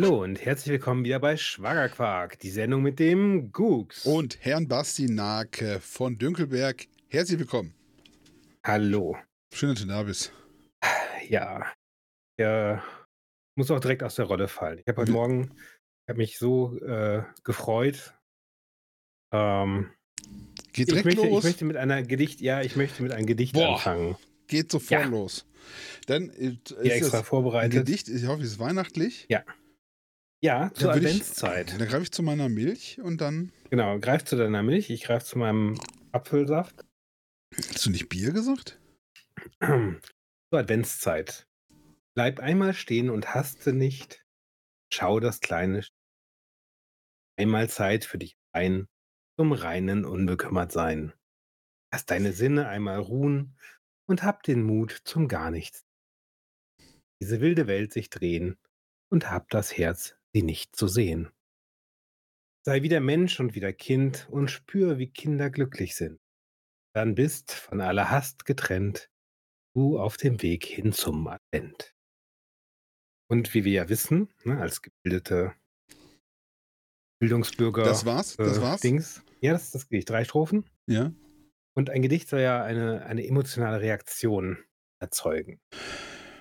Hallo und herzlich willkommen wieder bei Schwagerquark, die Sendung mit dem Gux. Und Herrn Basti Nake von Dünkelberg, herzlich willkommen. Hallo. Schön, dass du da bist. Ja, ja muss auch direkt aus der Rolle fallen. Ich habe heute Morgen, ich habe mich so äh, gefreut. Ähm, Geht ich direkt möchte, ich los. möchte mit einer Gedicht, ja, ich möchte mit einem Gedicht Boah. anfangen. Geht sofort Ja. los. Dann äh, ist Hier extra das ein vorbereitet. Gedicht, ich hoffe, es ist weihnachtlich. Ja, zur Dann würd ich- Adventszeit. Dann greife ich zu meiner Milch und dann. Genau, greif zu deiner Milch, ich greife zu meinem Apfelsaft. Hast du nicht Bier gesagt? Zur Adventszeit. Bleib einmal stehen und haste nicht. Schau das kleine. Einmal Zeit für dich ein, zum reinen unbekümmert sein. Lass deine Sinne einmal ruhen und hab den Mut zum gar nichts. Diese wilde Welt sich drehen und hab das Herz, sie nicht zu sehen. Sei wieder Mensch und wieder Kind und spür, wie Kinder glücklich sind. Dann bist von aller Hast getrennt, du auf dem Weg hin zum Advent. Und wie wir ja wissen, ne, als gebildete Bildungsbürger Das war's? Das äh, war's? Dings, ja, das ist das Gedicht. Drei Strophen. Ja. Und ein Gedicht soll ja eine, eine emotionale Reaktion erzeugen.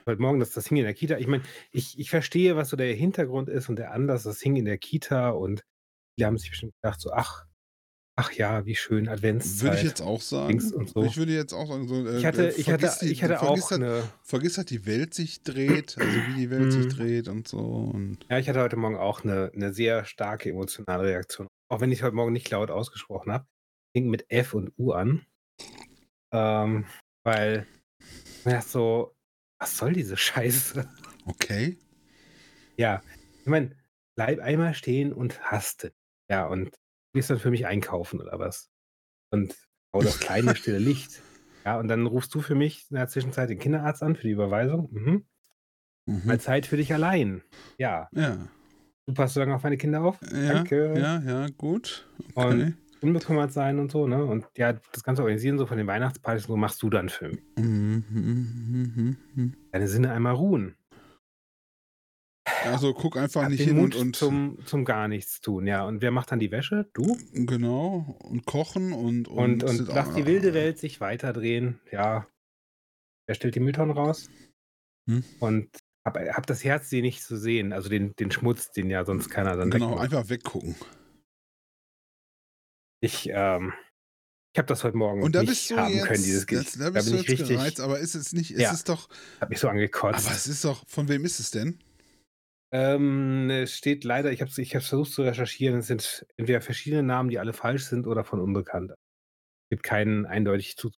Heute Morgen, dass das hing in der Kita. Ich meine, ich, ich verstehe, was so der Hintergrund ist und der Anlass, das hing in der Kita und die haben sich bestimmt gedacht, so, ach, ach ja, wie schön, Adventszeit. Würde ich jetzt auch sagen. So. Ich würde jetzt auch sagen, so, äh, ich hatte, ich hatte, die- ich hatte auch halt, eine, Vergiss, dass die Welt sich dreht, also wie die Welt sich Mhm. dreht und so. Und ja, ich hatte heute Morgen auch eine, eine sehr starke emotionale Reaktion. Auch wenn ich heute Morgen nicht laut ausgesprochen habe. Fing mit F und U an. Ähm, weil, ja, so, was soll diese Scheiße? okay. Ja, ich meine, bleib einmal stehen und haste. Ja, und du gehst dann für mich einkaufen oder was? Und hau das kleine stille Licht. Ja, und dann rufst du für mich in der Zwischenzeit den Kinderarzt an für die Überweisung. Mhm. Mhm. Mal Zeit für dich allein. Ja, Ja. du passt so lange auf meine Kinder auf. Ja, Danke. ja, ja, gut. Und- Okay. Unbekümmert sein und so, ne? Und ja, das ganze Organisieren so von den Weihnachtspartys und so machst du dann für mich. Mhm, mhm, mhm. Deine Sinne einmal ruhen. Also guck einfach Hab nicht hin Mut und, und zum, zum gar nichts tun, ja. Und wer macht dann die Wäsche? Du? genau und kochen und Und, und, sind lass die wilde Welt sich weiterdrehen. Ja. Wer stellt die Mülltonnen raus? Hm. Und hab, hab das Herz, sie nicht zu sehen. Also den, den Schmutz, den ja sonst keiner dann Genau, wegmacht. einfach weggucken. Ich, ähm, ich habe das heute Morgen Und da nicht bist du haben jetzt, können, dieses Gedicht. da Da bist bin du ich jetzt richtig, gereizt, aber ist es nicht, ist Ja. es doch, hab mich so angekotzt. aber es ist doch, von wem ist es denn? Ähm, es steht leider, ich habe ich hab's versucht zu recherchieren, es sind entweder verschiedene Namen, die alle falsch sind oder von Unbekannt. Es gibt keinen eindeutig zu.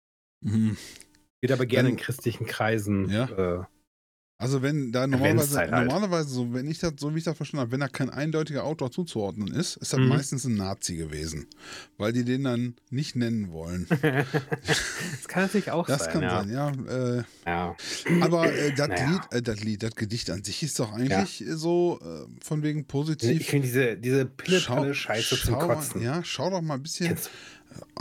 Mhm. Wird aber gerne in Dann- christlichen Kreisen. Ja. Äh, Also wenn da normalerweise, halt. normalerweise so, wenn ich das, so wie ich das verstanden habe, wenn da kein eindeutiger Autor zuzuordnen ist, ist das Mhm. meistens ein Nazi gewesen. Weil die den dann nicht nennen wollen. das kann natürlich auch Das sein. kann ja. sein, ja. Äh, Ja. Aber äh, das Naja. Lied, äh, das Lied, das Gedicht an sich ist doch eigentlich äh, so äh, von wegen Ich positiv. finde diese, diese pille Scheiße zum schau, Kotzen. Ja, schau doch mal ein bisschen. Kennst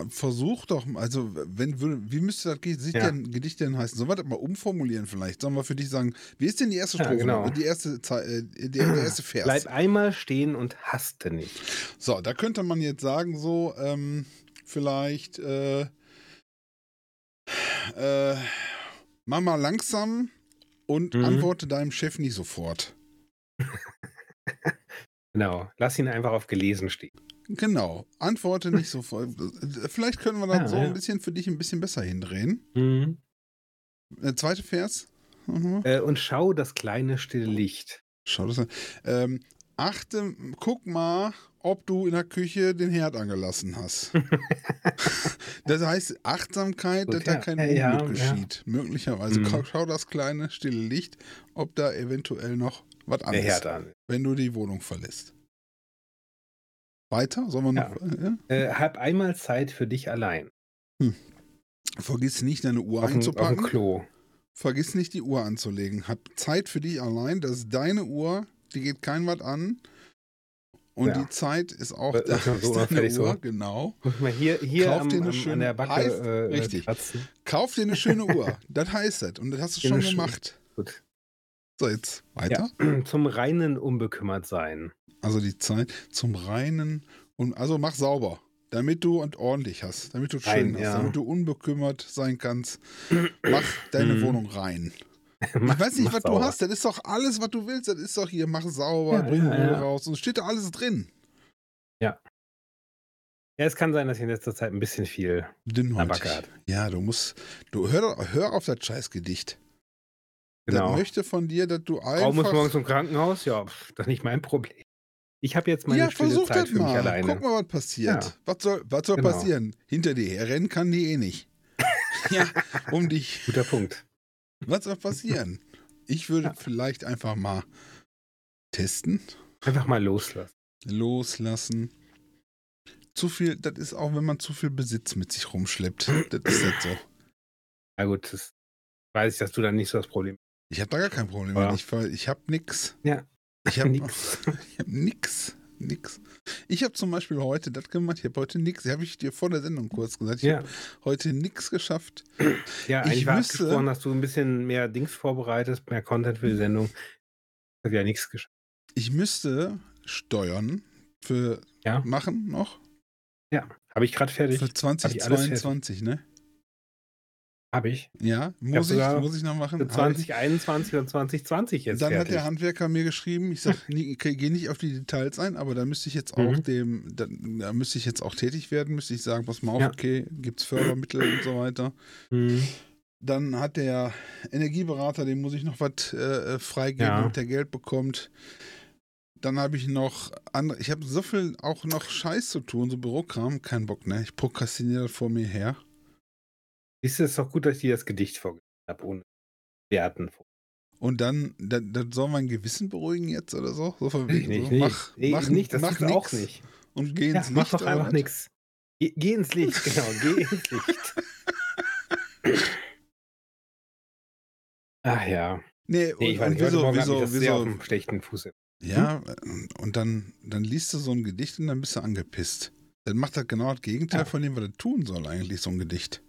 Versuch doch, mal, also wenn wie müsste das Gedicht, Ja. denn, Gedicht denn heißen? Sollen wir das mal umformulieren vielleicht? Sollen wir für dich sagen, wie ist denn die erste Ja, Strophe? genau. Die erste, äh, der erste Vers. Bleib einmal stehen und haste nicht. So, da könnte man jetzt sagen, so, ähm, vielleicht, äh, äh, mach mal langsam und Mhm. antworte deinem Chef nicht sofort. Genau. Lass ihn einfach auf gelesen stehen. Genau, antworte nicht sofort. Vielleicht können wir das Ja, so ja. ein bisschen für dich ein bisschen besser hindrehen. Mhm. Äh, zweite Vers. Mhm. Äh, und schau das kleine stille Licht. Schau das an. Ähm, achte, guck mal, ob du in der Küche den Herd angelassen hast. das heißt Achtsamkeit, Gut, dass da ja, kein ja, Unglück ja. geschieht. Möglicherweise. Mhm. Schau, das kleine stille Licht, ob da eventuell noch was Der anderes Herd an. wenn du die Wohnung verlässt. Weiter? Sollen wir Ja. noch? Ja. Äh, hab einmal Zeit für dich allein. Vergiss nicht, deine Uhr Auf dem, auf einzupacken. Klo. Vergiss nicht, die Uhr anzulegen. Hab Zeit für dich allein. Das ist deine Uhr. Die geht kein was an. Und Ja. die Zeit ist auch Äh, da, so ist unauffällig deine Uhr, so. genau. Mal hier, hier Kauf am, dir eine am, schöne- an der Backe heißt- äh, richtig. kratzen. Kauf dir eine schöne Uhr. Das heißt das. Und das hast du schon gemacht. Gut. So, jetzt weiter. Ja. Zum reinen unbekümmert sein. Also die Zeit zum reinen und also mach sauber, damit du und ordentlich hast, damit du schön Rein, hast, ja. damit du unbekümmert sein kannst. Mach deine Mhm. Wohnung rein. Mach- ich weiß nicht, was du sauber. hast. Das ist doch alles, was du willst. Das ist doch hier, mach sauber, Ja, bring ja, ja. raus. Und steht da alles drin. Ja, es kann sein, dass ich in letzter Zeit ein bisschen viel Dünnhäutig. Ja, du musst, du hör, hör auf das Scheißgedicht. Genau. Möchte von dir, dass du Frau muss morgens einfach... zum Krankenhaus? Ja, pff, das ist nicht mein Problem. Ich habe jetzt meine Ja, stille versuch Zeit das für mich mal. alleine. Guck mal, was passiert. Ja. Was soll, was soll Genau. passieren? Hinter dir herrennen kann die eh nicht. ja, um dich. Guter Punkt. Was soll passieren? Ich würde Ja. vielleicht einfach mal testen, Einfach mal loslassen. loslassen. Zu viel, das ist auch, wenn man zu viel Besitz mit sich rumschleppt. Das ist jetzt so. Na gut, das weiß ich, dass du dann nicht so das Problem Ich habe da gar kein Problem Ja. Ich, ich habe nix. Ja. Ich habe Nix. Ich habe nix. Nix. Ich habe zum Beispiel heute das gemacht. Ich habe heute nix. Habe ich dir vor der Sendung kurz gesagt. Ich Ja, habe heute nix geschafft. ja Ich war müsste- abgesprochen, dass du ein bisschen mehr Dings vorbereitest, mehr Content für die Sendung. Hat ja nichts geschafft. Ich müsste Steuern für Ja. machen noch. Ja, habe ich gerade fertig. Für ich alles fertig. 2022, ne? Habe ich. Ja, muss ich, muss ich noch machen. Für Hab ich. 2021 und 2020 jetzt Dann hat fertig. der Handwerker mir geschrieben, ich sag, nee, okay, geh nicht auf die Details ein, aber da müsste ich jetzt auch Mhm. dem, da, da müsste ich jetzt auch tätig werden, müsste ich sagen, pass mal auf, Ja. okay, gibt's Fördermittel und so weiter. Mhm. Dann hat der Energieberater, dem muss ich noch was äh, freigeben, Ja. damit der Geld bekommt. Dann habe ich noch andere, ich habe so viel auch noch Scheiß zu tun, so Bürokram, kein Bock, ne? Ich prokrastiniere vor mir her. Siehst du, es doch gut, dass ich dir das Gedicht vorgelesen habe, ohne Werten. Und dann, dann, dann soll mein Gewissen beruhigen jetzt oder so? So von wegen nicht, so, nee, mach, nee, mach, nicht, das mach du auch nix nicht. Und geh Ja, ins mach Licht. doch oder einfach nichts. Geh, geh ins Licht, genau, geh ins Licht. Ach ja. Nee, Nee, ich weiß nicht, heute wieso, ich wieso, sehr auf wieso, dem schlechten Fuß. ja, und dann, dann liest du so ein Gedicht und dann bist du angepisst. Dann macht das genau das Gegenteil Ja. von dem, was er tun soll, eigentlich, so ein Gedicht.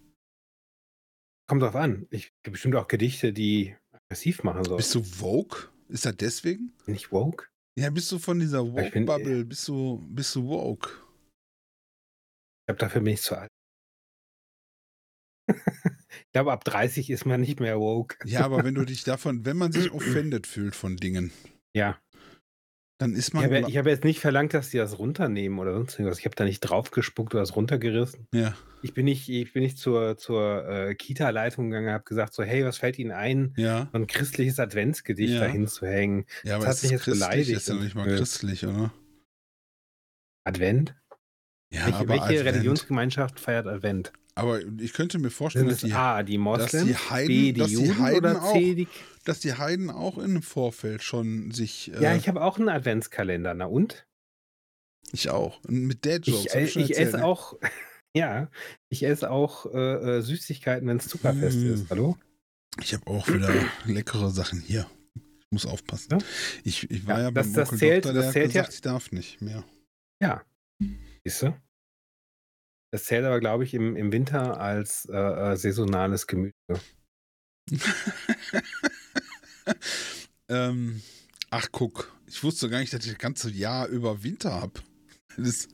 Kommt drauf an. Ich gibt bestimmt auch Gedichte, die aggressiv machen sollen. Bist du Vogue? Ist das deswegen? Bin ich woke? Ja, bist du von dieser bin- Woke-Bubble, bist du, bist du Woke? Ich glaube, dafür bin ich zu alt. ich glaube, ab 30 ist man nicht mehr woke. Ja, aber wenn du dich davon, wenn man sich offended fühlt von Dingen, Ja. Dann ist Ich man. habe, gla- ich habe jetzt nicht verlangt, dass die das runternehmen oder sonst irgendwas. Ich habe da nicht draufgespuckt oder das runtergerissen. ja, Ich bin nicht, ich bin nicht zur, zur äh, Kita-Leitung gegangen und habe gesagt, so, hey, was fällt Ihnen ein, ja, so ein christliches Adventsgedicht Ja. dahin zu hängen? ja, aber hat es mich ist jetzt christlich, beleidigt ist ja nicht mal christlich, oder? Advent? Ja, welche aber welche Advent. Religionsgemeinschaft feiert Advent? Aber ich könnte mir vorstellen, dass die, A, die dass die Moslems, Heiden, B, die dass die Heiden auch, C, die... dass die Heiden auch im Vorfeld schon sich. Äh, Ja, ich habe auch einen Adventskalender. Na und? ich auch. Mit Dad Jokes. Ich, ich esse ne? auch, ja, ich esse auch äh, äh, Süßigkeiten, wenn es Zuckerfest Mm. ist. Hallo? Ich habe auch wieder leckere Sachen hier. Ich muss aufpassen. Ja? Ich, ich war Ja, ja, das- beim das Onkel zählt- Doktor, der das hat zählt ja- gesagt, ich darf nicht mehr. Ja. Siehst du? Das zählt aber, glaube ich, im, im Winter als äh, äh, saisonales Gemüse. ähm, ach, guck. Ich wusste gar nicht, dass ich das ganze Jahr über Winter habe. Das,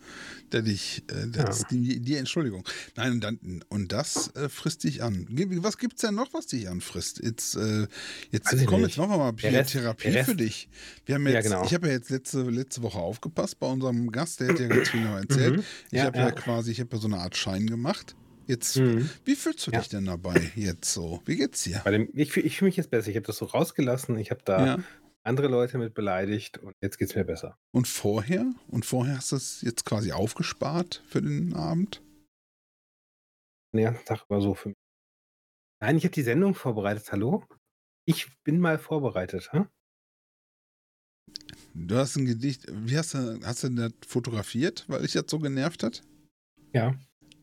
dass ich, äh, das Ja. die, die Entschuldigung. Nein, und, dann, und das äh, frisst dich an. Was gibt's denn noch, was dich anfrisst? Jetzt, äh, jetzt ich komm, nicht. jetzt machen wir mal Rest- Therapie für dich. Wir haben Ja, jetzt, genau. Ich habe ja jetzt letzte, letzte Woche aufgepasst bei unserem Gast, der hat ja ganz viel noch erzählt. Mhm. Ich Ja, habe ja. ja. quasi, ich habe ja so eine Art Schein gemacht. Jetzt, Mhm. wie fühlst du Ja. dich denn dabei jetzt so? Wie geht's dir? Bei dem, ich ich fühle mich jetzt besser. Ich habe das so rausgelassen. Ich habe da Ja. Andere Leute mit beleidigt und jetzt geht es mir besser. Und vorher? Und vorher hast du es jetzt quasi aufgespart für den Abend? Den ganzen Tag war so für mich. Nein, ich habe die Sendung vorbereitet. Hallo? Ich bin mal vorbereitet. Hm? Du hast ein Gedicht, wie hast du, hast du das fotografiert, weil dich das so genervt hat? Ja.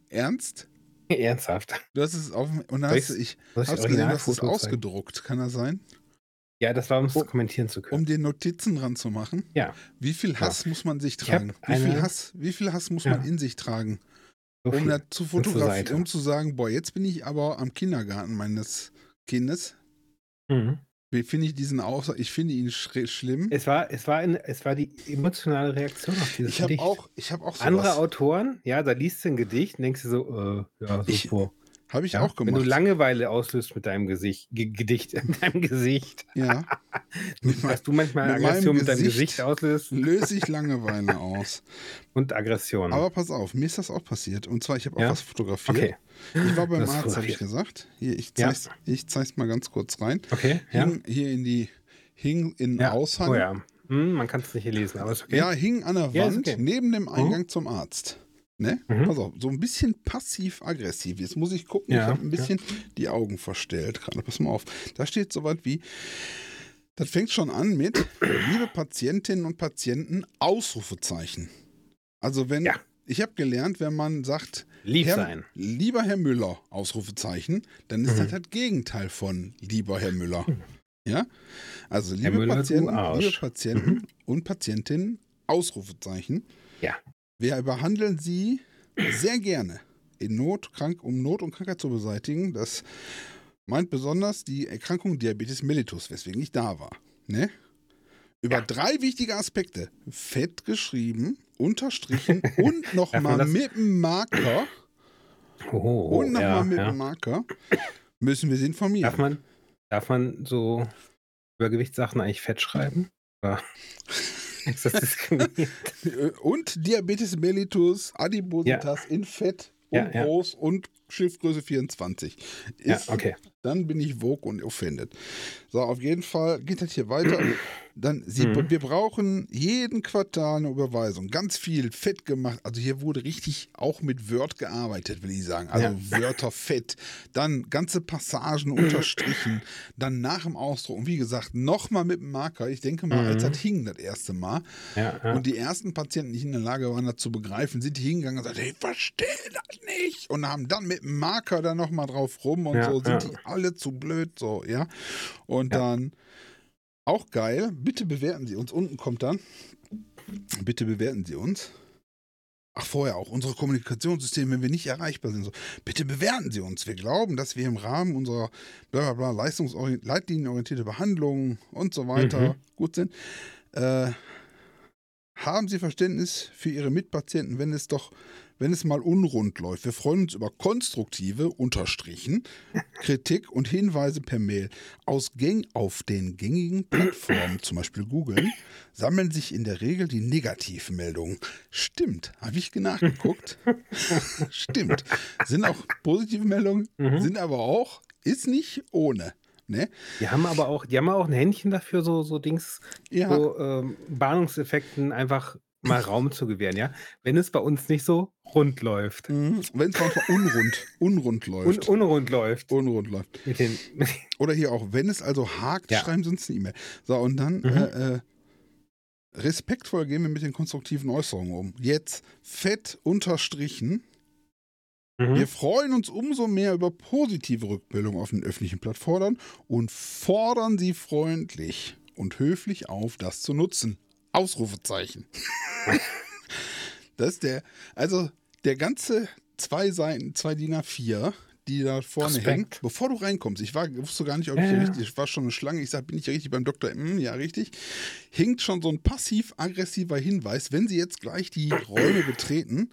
Ernst? Ernsthaft. Du hast es auf und Soll hast ich ich hast das gesehen, du hast es ausgedruckt, kann das sein? Ja, das war, um es Oh, kommentieren zu können. Um den Notizen dran zu machen? Ja. Wie viel Hass muss man sich Ich hab tragen? Wie viel Hass, wie viel Hass muss Ja. man in sich tragen? So Um das zu fotografieren, um zu sagen, boah, jetzt bin ich aber am Kindergarten meines Kindes. Mhm. Wie finde ich diesen Aussage? Ich finde ihn schlimm. Es war, es war, ein, es war die emotionale Reaktion auf dieses Ich habe Gedicht. auch, ich habe auch so Andere Autoren, ja, da liest du ein Gedicht und denkst du so, äh, ja, so Ich. Habe ich Ja, auch wenn gemacht. du Langeweile auslöst mit deinem Gesicht, Ge Gedicht, in deinem Gesicht, ja. Dass du manchmal mit Aggression mit deinem Gesicht auslöst löse ich Langeweile aus. und Aggression. Aber pass auf, mir ist das auch passiert. Und zwar, ich habe auch Ja? was fotografiert. okay, Ich war beim Arzt, habe ich gesagt. Hier, ich Ja. zeig's, ich zeig's mal ganz kurz rein. okay, ja. Hing hier in die, hing in ja. Aushang. Oh ja, hm, man kann es nicht hier lesen, aber ist okay. Ja, hing an der Ja, Wand okay. neben dem Eingang zum Arzt. Ne? Mhm. Pass auf, so ein bisschen passiv-aggressiv. Jetzt muss ich gucken, ich Ja, habe ein bisschen die Augen verstellt gerade. Pass mal auf. Da steht so was wie, das fängt schon an mit, liebe Patientinnen und Patienten, Ausrufezeichen. Also wenn, Ja. ich habe gelernt, wenn man sagt, Lieb Herr, sein. lieber Herr Müller, Ausrufezeichen, dann ist Mhm. das das Gegenteil von lieber Herr Müller. Ja? Also liebe Müller, Patienten. Mhm. liebe Patienten und Patientinnen, Ausrufezeichen. Ja. Wir behandeln sie sehr gerne in Not, krank, um Not und Krankheit zu beseitigen. Das meint besonders die Erkrankung Diabetes mellitus, weswegen ich da war. Ne? Über Ja. drei wichtige Aspekte. Fett geschrieben, unterstrichen und nochmal mit dem Marker Oh, oh, und nochmal ja, mit ja. dem Marker müssen wir sie informieren. Darf man, darf man so Übergewichtssachen eigentlich fett schreiben? Oder ist das diskriminierend? Und Diabetes mellitus, Adipositas in Fett und Ja, ja. groß und Schriftgröße 24. ja, Ist, okay. Dann bin ich vogue und offended. So, auf jeden Fall geht das hier weiter. Dann, sie, Mhm. wir brauchen jeden Quartal eine Überweisung. Ganz viel fett gemacht. Also hier wurde richtig auch mit Word gearbeitet, will ich sagen. Also Ja. Wörter fett. Dann ganze Passagen unterstrichen. Dann nach dem Ausdruck. Und wie gesagt, nochmal mit dem Marker. Ich denke mal, als Mhm. das hing das erste Mal. Ja, ja. Und die ersten Patienten, die nicht in der Lage waren, das zu begreifen, sind die hingegangen und gesagt, ich verstehe das nicht. Und haben dann mit dem Marker da nochmal drauf rum und so, sind die alle zu blöd, so, ja. Und dann, auch geil, bitte bewerten Sie uns. Unten kommt dann, bitte bewerten Sie uns. Ach, vorher auch, unsere Kommunikationssysteme, wenn wir nicht erreichbar sind, so, bitte bewerten Sie uns. Wir glauben, dass wir im Rahmen unserer bla bla bla leitlinienorientierte Behandlung und so weiter Mhm. gut sind. Äh, haben Sie Verständnis für Ihre Mitpatienten, wenn es doch, wenn es mal unrund läuft? Wir freuen uns über konstruktive, unterstrichen, Kritik und Hinweise per Mail. Aus Gang auf den gängigen Plattformen, zum Beispiel Google, sammeln sich in der Regel die Negativmeldungen. Stimmt, habe ich nachgeguckt. Stimmt. Sind auch positive Meldungen, Mhm. sind aber auch, ist nicht ohne. Ne? Die haben aber auch, die haben auch ein Händchen dafür, so, so Dings, Ja. so ähm, Warnungseffekten einfach mal Raum zu gewähren, ja. Wenn es bei uns nicht so rund läuft. Mhm. Wenn es manchmal unrund, unrund Un läuft. unrund läuft. unrund läuft. Mit den, mit den, Oder hier auch, wenn es also hakt, Ja. schreiben Sie uns eine E-Mail. So, und dann Mhm. äh, äh, respektvoll gehen wir mit den konstruktiven Äußerungen um. Jetzt fett unterstrichen. Mhm. Wir freuen uns umso mehr über positive Rückmeldungen auf den öffentlichen Plattformen und fordern Sie freundlich und höflich auf, das zu nutzen. Ausrufezeichen. das ist der, also der ganze zwei Seiten, zwei DIN A4, die da vorne Respekt. hängt, bevor du reinkommst. Ich war, wusste gar nicht, ob ich hier ja. richtig, ich war schon eine Schlange. Ich sage, bin ich hier richtig beim Doktor? Hm, ja, richtig. Hinkt schon so ein passiv-aggressiver Hinweis, wenn Sie jetzt gleich die Räume betreten,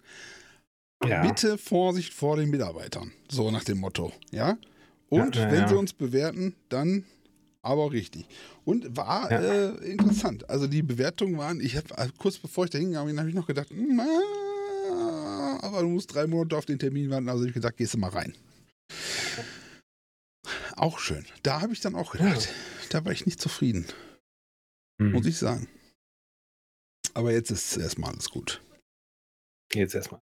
ja. Bitte Vorsicht vor den Mitarbeitern. So nach dem Motto. Ja? Und Ja, wenn sie uns bewerten, dann aber richtig. Und war Ja. äh, interessant. Also die Bewertungen waren, ich habe kurz bevor ich da hingegangen bin, habe ich noch gedacht, hm, ah, aber du musst drei Monate auf den Termin warten. Also ich gesagt, gehst du mal rein. Auch schön. Da habe ich dann auch gedacht, da war ich nicht zufrieden, Mhm. muss ich sagen. Aber jetzt ist erstmal alles gut. Jetzt erstmal.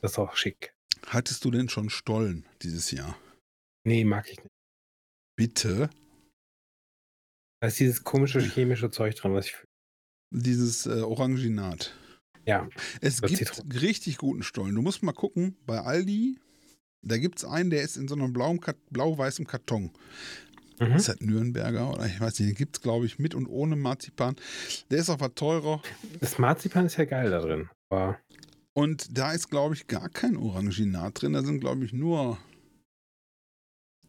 Das ist auch schick. Hattest du denn schon Stollen dieses Jahr? Nee, mag ich nicht. Bitte? Da ist dieses komische chemische Zeug dran, was ich. Dieses äh, Oranginat. Ja. Es Das gibt Zitron- richtig guten Stollen. Du musst mal gucken, bei Aldi, da gibt es einen, der ist in so einem blau-weißem Karton. Mhm. Ist das Nürnberger oder ich weiß nicht, den gibt es, glaube ich, mit und ohne Marzipan. Der ist auch was teurer. Das Marzipan ist ja geil da drin. Aber Und da ist, glaube ich, gar kein Oranginat drin. Da sind, glaube ich, nur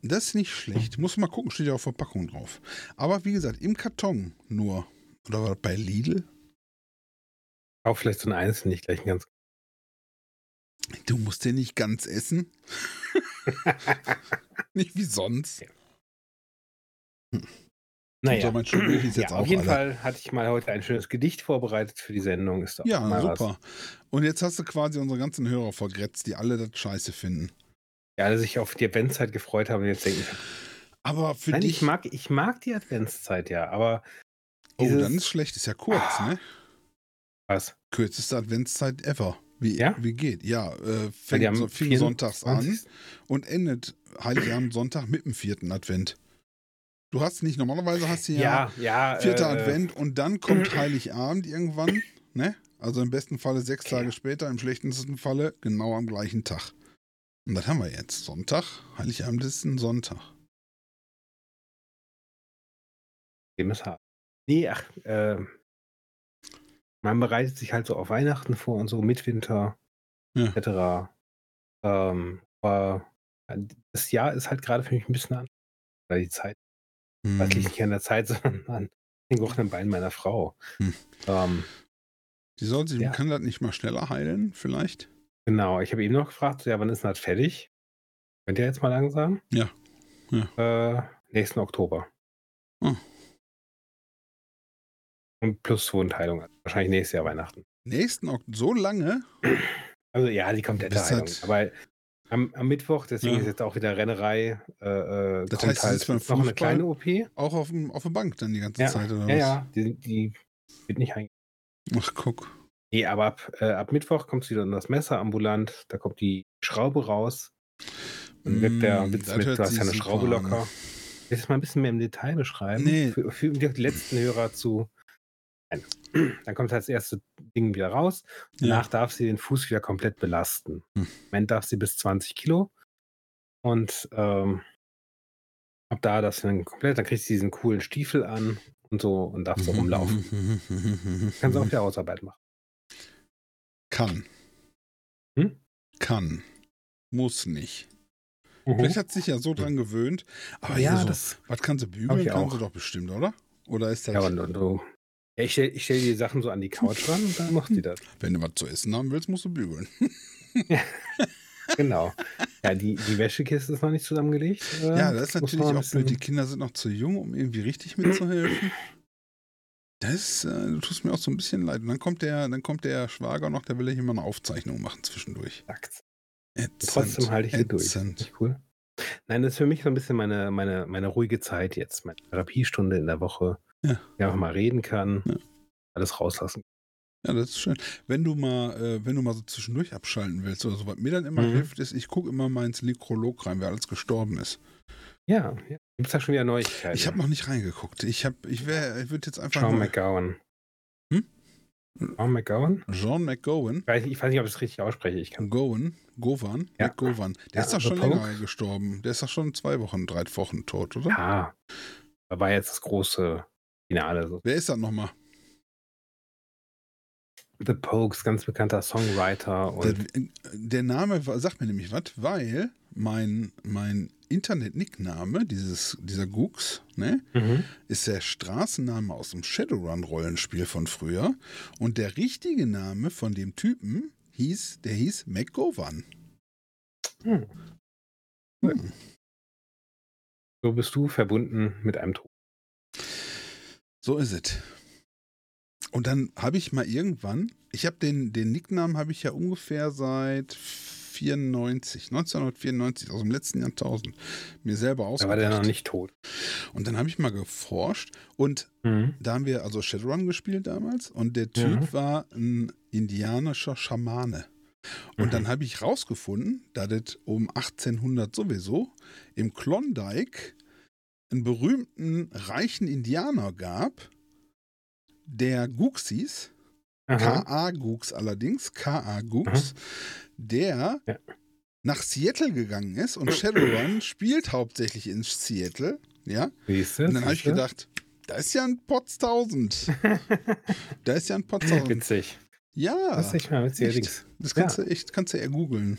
Das ist nicht schlecht. Muss mal gucken, steht ja auf Verpackung drauf. Aber wie gesagt, im Karton nur. Oder war das bei Lidl? Auch vielleicht so ein Einzelnen, nicht gleich ein ganz. Du musst den nicht ganz essen. nicht wie sonst. So, Naja. mein Studium ist jetzt ja, auf jeden alle. Fall hatte ich mal heute ein schönes Gedicht vorbereitet für die Sendung. Ist doch Ja, mal was. super. Und jetzt hast du quasi unsere ganzen Hörer vergrätzt, die alle das scheiße finden. Ja, alle sich auf die Adventszeit gefreut haben und jetzt denken, Aber für nein, dich. ich mag, ich mag die Adventszeit ja, aber oh, dieses- dann ist schlecht, ist ja kurz, Ah. ne? was? Kürzeste Adventszeit ever. Wie, Ja? wie geht? Ja, äh, fängt so, fing sonntags an 24. und endet Heiligabend Sonntag mit dem vierten Advent. Du hast nicht, normalerweise hast du ja, Ja, ja. vierter äh, Advent und dann kommt Heiligabend irgendwann, ne? Also im besten Falle sechs. Tage später, im schlechtesten Falle genau am gleichen Tag. Und das haben wir jetzt. Sonntag, Heiligabend ist ein Sonntag. Dem ist hart. Nee, ach, äh, man bereitet sich halt so auf Weihnachten vor und so, Mitwinter, Ja. etc. Ähm, aber das Jahr ist halt gerade für mich ein bisschen anders. Weil die Zeit, Hm. das liegt nicht an der Zeit, sondern an den gebrochenen Beinen meiner Frau. Hm. Ähm, Die soll sich, Ja. kann das nicht mal schneller heilen, vielleicht? Genau, ich habe eben noch gefragt, ja, wann ist denn das fertig? Könnt ihr jetzt mal langsam? Ja. Äh, nächsten Oktober. Oh. Und plus Wundheilung. Wahrscheinlich nächstes Jahr Weihnachten. Nächsten Oktober, so lange? Also ja, die komplette Das Heilung. hat- Aber am, am Mittwoch, deswegen Ja. ist jetzt auch wieder Rennerei, äh, äh, Das heißt, halt ist noch eine Fußball? kleine OP. Auch auf, dem, auf der Bank dann die ganze Ja, Zeit, oder ja, was? ja, die, die wird nicht eingegangen. Ach, guck. Nee, aber ab, äh, ab Mittwoch kommt wieder in das Messer ambulant, da kommt die Schraube raus. Dann wirkt der Mm, Witz mit, du hast ja eine Schraube locker. Willst du mal ein bisschen mehr im Detail beschreiben? Nee. Für, für die letzten Hörer zu. Nein. Dann kommt das erste Ding wieder raus. Danach darf sie den Fuß wieder komplett belasten. Hm. Im Moment darf sie bis 20 Kilo. Und ähm, ab da das dann komplett, dann kriegt sie diesen coolen Stiefel an und so und darf so rumlaufen. Kann sie auch wieder Hausarbeit machen. Kann. Hm? Kann. Muss nicht. Vielleicht hat sich ja so dran gewöhnt. Aber ja, so, das. was kann sie bügeln? ich Kann auch. sie doch bestimmt, oder? Oder ist das, Ja, und, du. Ja, ich stelle stell die Sachen so an die Couch ran und dann macht sie das. wenn du was zu essen haben willst, musst du bügeln. Genau. Ja, die, die Wäschekiste ist noch nicht zusammengelegt. Ja, das ist natürlich auch blöd. Die Kinder sind noch zu jung, um irgendwie richtig mitzuhelfen. Das, äh, du tust mir auch so ein bisschen leid. Und dann kommt der, dann kommt der Schwager noch, der will ja hier mal eine Aufzeichnung machen zwischendurch. Ätzend, Trotzdem halte ich sie durch. Nicht cool. Nein, das ist für mich so ein bisschen meine, meine, meine ruhige Zeit jetzt. Meine Therapiestunde in der Woche. Ja. Ich einfach mal reden kann. Ja. Alles rauslassen. Ja, das ist schön. Wenn du mal, äh, wenn du mal so zwischendurch abschalten willst oder so, was mir dann immer Mhm. hilft, ist, ich gucke immer mal ins Nekrolog rein, wer alles gestorben ist. Ja, ja. Gibt es da schon wieder Neuigkeiten? Ich habe noch nicht reingeguckt. Ich habe, ich wäre, ich würde jetzt einfach Sean McGowan. Hm? Sean McGowan? John McGowan, Ich weiß, ich weiß nicht, ob ich es richtig ausspreche. Ich kann. Gowan, Gowan, Ja. McGowan. Der Ja, ist doch The schon Pope. länger gestorben. Der ist doch schon zwei Wochen, drei Wochen tot, oder? Ja. Da war jetzt das große Finale. So. Wer ist das nochmal? The Pokes, ganz bekannter Songwriter. Der, Und der Name sagt mir nämlich was, weil mein, mein Internet-Nickname, dieses, dieser Gux, ne, Mhm. ist der Straßenname aus dem Shadowrun-Rollenspiel von früher. Und der richtige Name von dem Typen hieß, der hieß McGowan. Hm. Hm. So bist du verbunden mit einem Tod. So ist es. Und dann habe ich mal irgendwann, ich habe den, den Nicknamen habe ich ja ungefähr seit 94, 1994, aus dem letzten Jahrtausend, mir selber Da ausgedacht. war der noch nicht tot. Und dann habe ich mal geforscht und Mhm. da haben wir also Shadowrun gespielt damals und der Typ Ja. war ein indianischer Schamane. Und Mhm. dann habe ich rausgefunden, dass es um 1800 sowieso im Klondike einen berühmten reichen Indianer gab, der Gux hieß, Aha. K.A. Gux allerdings, K.A. Gux, der Ja. nach Seattle gegangen ist und Shadowrun spielt hauptsächlich in Seattle, ja. Siehst du? Und dann habe ich gedacht, da ist ja ein Potztausend. da ist ja ein Potztausend. Witzig. Ja, Das ist echt mal witzig. echt. das kannst du echt, kannst du eher googeln.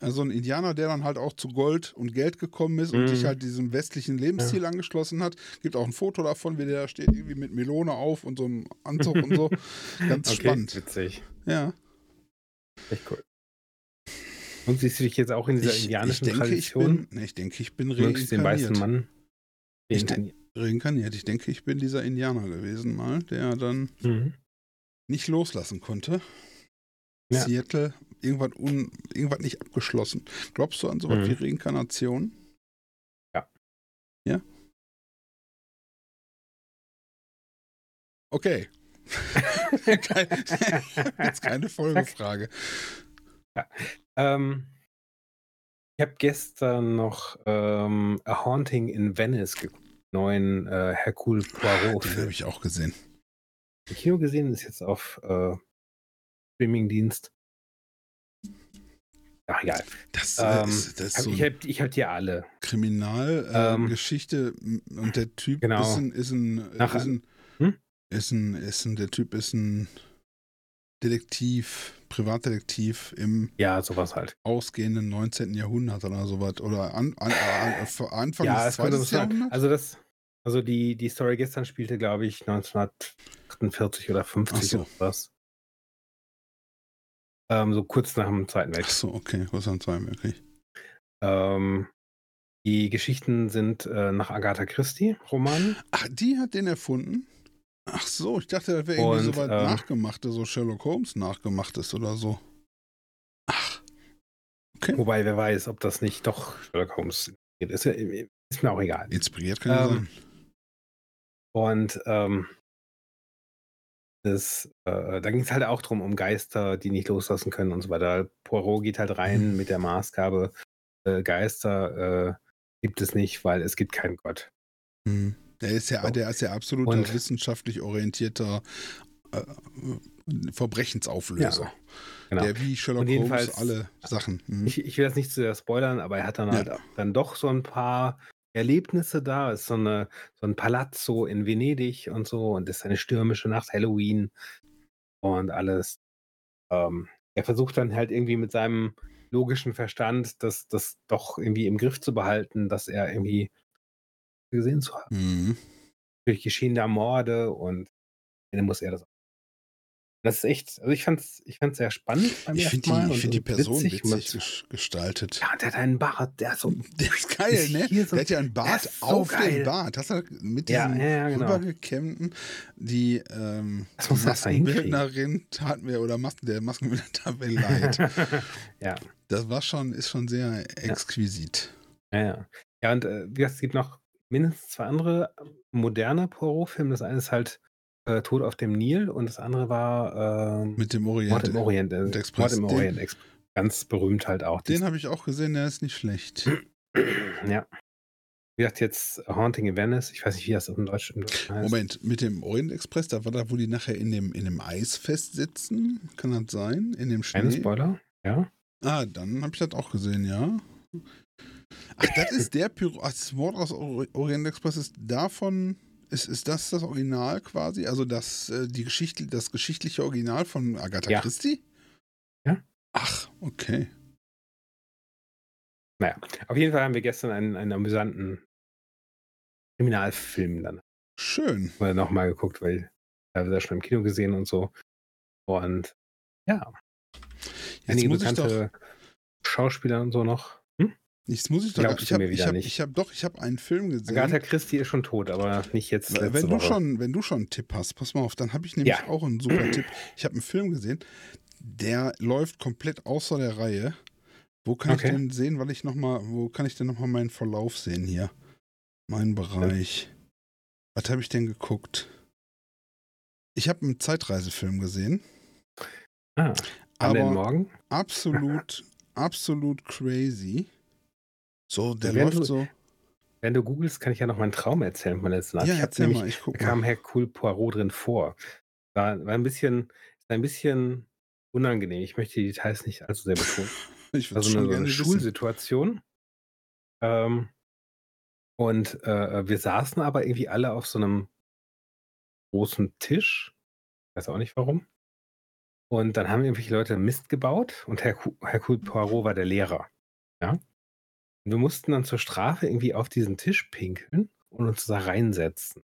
Also ein Indianer, der dann halt auch zu Gold und Geld gekommen ist und Mhm. sich halt diesem westlichen Lebensstil angeschlossen hat. Gibt auch ein Foto davon, wie der da steht, irgendwie mit Melone auf und so einem Anzug und so. Ganz Okay, spannend. witzig. Ja. Echt cool. Und siehst du dich jetzt auch in dieser Ich, ich indianischen denke, ich Tradition? bin, nee, ich denke, ich bin mögst den weißen reinkarniert. Mann. Ich reinkarnieren. Reinkarniert. Ich denke, ich bin dieser Indianer gewesen mal, der dann Mhm. nicht loslassen konnte. Ja. Seattle, irgendwas, un, irgendwas nicht abgeschlossen. Glaubst du an sowas Mhm. wie Reinkarnation? Ja. Ja? Okay. Jetzt keine Folgefrage. Ähm, ich habe gestern noch ähm, A Haunting in Venice geguckt. Neuen äh, Hercule Poirot. Den habe ich auch gesehen. Im Kino gesehen, ist jetzt auf äh, Streamingdienst. Ach egal. Das, Ähm, äh, ist, das ist so ich habe ich hab die alle. Kriminalgeschichte Ähm, Geschichte und der Typ genau. ist ein, ist ein, Nach- ist ein, Hm? ist ein, ist ein, der Typ ist ein Detektiv, Privatdetektiv im Ja, sowas halt. ausgehenden 19. Jahrhundert oder sowas. Oder an, an, an, Anfang ja, des es könnte 20. so sein. Jahrhunderts? Also das, also die, die Story gestern spielte, glaube ich, 1948 oder 50 Ach so. oder was. Ähm, so kurz nach dem Zweiten Ach Weltkrieg. so, okay, was am Zweiten Weltkrieg. Ähm, die Geschichten sind äh, nach Agatha Christie Romanen. Ach, die hat den erfunden? Ach so, ich dachte, das wäre irgendwie so weit ähm, nachgemachte, so Sherlock Holmes nachgemacht ist oder so. Ach, Wobei, wer weiß, ob das nicht doch Sherlock Holmes ist. Ist, ist mir auch egal. inspiriert kann Ähm, sein. Und ähm, das, äh, da ging es halt auch drum, um Geister, die nicht loslassen können und so weiter. Poirot geht halt rein Mhm. mit der Maßgabe, äh, Geister äh, gibt es nicht, weil es gibt keinen Gott. Mhm. Der ist ja, So. der ist ja absolut Und- wissenschaftlich orientierter äh, Verbrechensauflöser. Genau. Der wie Sherlock Holmes alle Sachen. Mhm. Ich, ich will das nicht zu sehr spoilern, aber er hat dann Ja. halt dann doch so ein paar Erlebnisse da. Es ist so, eine, so ein Palazzo in Venedig und so und es ist eine stürmische Nacht, Halloween und alles. Ähm, er versucht dann halt irgendwie mit seinem logischen Verstand das, das doch irgendwie im Griff zu behalten, dass er irgendwie gesehen zu haben. Mhm. Durch geschehen da Morde und dann muss er das. Das ist echt, also ich fand's, ich fand's sehr spannend beim Ich ersten finde Mal die, ich und- find die Person witzig, ges- gestaltet. Ja, und der hat einen Bart, der ist so Der ist geil, Ist ne? so- der hat ja einen Bart so auf geil. dem Bart. Hast du mit diesem ja, ja, genau. rübergekämmten, die ähm. Maskenbildnerin tat mir, oder Masken, der Maskenbildner tat mir leid. ja, Das war schon, ist schon sehr exquisit. ja, ja. Ja, und äh, es gibt noch mindestens zwei andere moderne Poirot-Filme. Das eine ist halt äh, Tod auf dem Nil und das andere war ähm, Mit dem Mord Orient. im Orient. Äh, Express. Mord im Orient Express. Ganz berühmt halt auch. Den habe ich auch gesehen, der ist nicht schlecht. ja. Wie gesagt, jetzt Haunting in Venice. Ich weiß nicht, wie das im Deutschen, heißt. Moment, mit dem Orient Express, da war da, wo die nachher in dem, in dem Eis festsitzen? Kann das sein? In dem Keine Schnee? Spoiler? Ja. Ah, dann habe ich das auch gesehen, ja. Ach, das ist der Pyro. Ach, das Wort aus Ori- Orient Express ist davon. Ist, ist das das Original quasi? Also das, äh, die Geschichte, das geschichtliche Original von Agatha Ja. Christie? Ja. Ach, okay. Naja, auf jeden Fall haben wir gestern einen, einen amüsanten Kriminalfilm dann Schön. mal nochmal geguckt, weil da wir das schon im Kino gesehen und so. Und ja, Jetzt einige bekannte Schauspieler und so noch. Jetzt muss ich doch. Glaubst Ich habe ich hab, ich hab, doch, ich habe einen Film gesehen. Agatha Christie ist schon tot, aber nicht jetzt letzte Wenn du, Woche. schon, wenn du schon einen Tipp hast, pass mal auf, dann habe ich nämlich Ja. auch einen super Tipp. Ich habe einen Film gesehen, der läuft komplett außer der Reihe. Wo kann Okay. ich denn sehen, weil ich noch mal, wo kann ich denn nochmal meinen Verlauf sehen hier? Mein Bereich. Was habe ich denn geguckt? Ich habe einen Zeitreisefilm gesehen, ah, aber Morgen. absolut, absolut crazy. So, der Wenn läuft du- so. Wenn du googelst, kann ich ja noch meinen Traum erzählen von letzten Nacht. Ja, ich erzähl nämlich, mal, ich guck da kam Hercule Poirot drin vor. War, war ein bisschen, ein bisschen unangenehm. Ich möchte die Details nicht allzu sehr betonen. Ich würde Also schon eine, so eine. Schulsituation. Ähm, und äh, wir saßen aber irgendwie alle auf so einem großen Tisch. Weiß auch nicht warum. Und dann haben irgendwelche Leute Mist gebaut und Hercu Hercule Poirot war der Lehrer. Ja? Wir mussten dann zur Strafe irgendwie auf diesen Tisch pinkeln und uns da reinsetzen.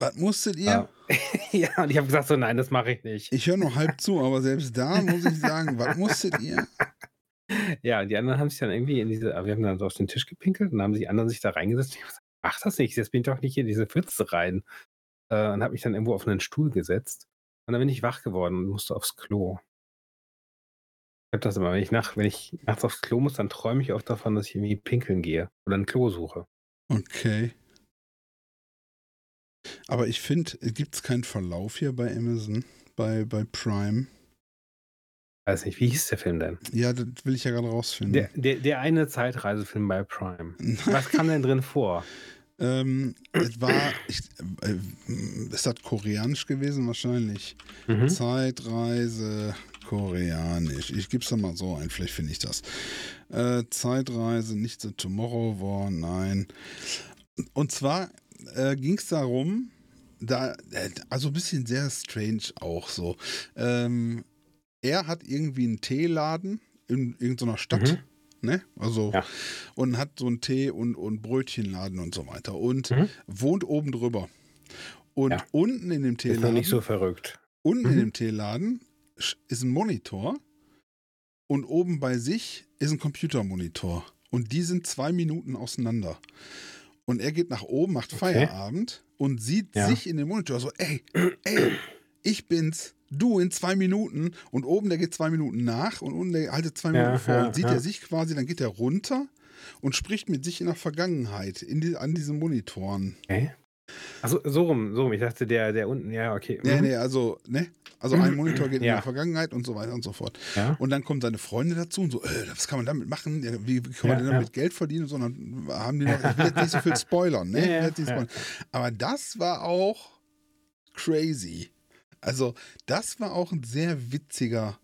Was musstet ihr? Äh, ja, und ich habe gesagt so: „Nein, das mache ich nicht.“ Ich höre noch halb zu, aber selbst da muss ich sagen, was musstet ihr? Ja, und die anderen haben sich dann irgendwie in diese wir haben dann so auf den Tisch gepinkelt und dann haben die anderen sich da reingesetzt. Ich habe gesagt: „Mach das nicht, jetzt bin ich doch nicht hier in diese Pfütze rein.“ Äh, und habe mich dann irgendwo auf einen Stuhl gesetzt und dann bin ich wach geworden und musste aufs Klo. Ich habe das immer, wenn ich nach wenn ich nachts aufs Klo muss, dann träume ich oft davon, dass ich irgendwie pinkeln gehe oder 'n Klo suche. Okay. Aber ich finde, gibt's keinen Verlauf hier bei Amazon, bei bei Prime? Weiß nicht, wie hieß der Film denn? Ja, das will ich ja grade rausfinden. Der der der eine Zeitreisefilm bei Prime. Was kam denn drin vor? Ähm, es war ich äh, ist das koreanisch gewesen wahrscheinlich? Mhm. Zeitreise koreanisch. Ich gebe es doch mal so ein, vielleicht finde ich das. Äh, Zeitreise, nicht The Tomorrow War, nein. Und zwar äh, ging es darum, da, äh, also ein bisschen sehr strange auch so. Ähm, er hat irgendwie einen Teeladen in irgendeiner Stadt. Mhm. Ne? Also, Ja. und hat so einen Tee- und, und Brötchenladen und so weiter. Und Mhm. wohnt oben drüber. Und Ja. unten in dem Ist noch Teeladen, nicht so verrückt. unten in Mhm. dem Teeladen ist ein Monitor und oben bei sich ist ein Computermonitor. Und die sind zwei Minuten auseinander. Und er geht nach oben, macht Okay. Feierabend und sieht Ja. sich in dem Monitor so, ey, ey, ich bin's, du in zwei Minuten. Und oben, der geht zwei Minuten nach und unten, der haltet zwei Ja, Minuten vor. ja, und sieht er sich quasi, dann geht er runter und spricht mit sich in der Vergangenheit in die, an diesen Monitoren. Okay. Achso, so rum, so rum. Ich dachte, der, der unten, ja, okay. Nee, Mhm. nee, also, ne? Also ein Monitor geht in Ja. der Vergangenheit und so weiter und so fort. Ja. Und dann kommen seine Freunde dazu und so, äh, was kann man damit machen? Wie, kann man Ja, denn damit Geld verdienen? Sondern haben die noch, ich will jetzt nicht so viel spoilern, ne? Spoilern. Aber das war auch crazy. Also, das war auch ein sehr witziger,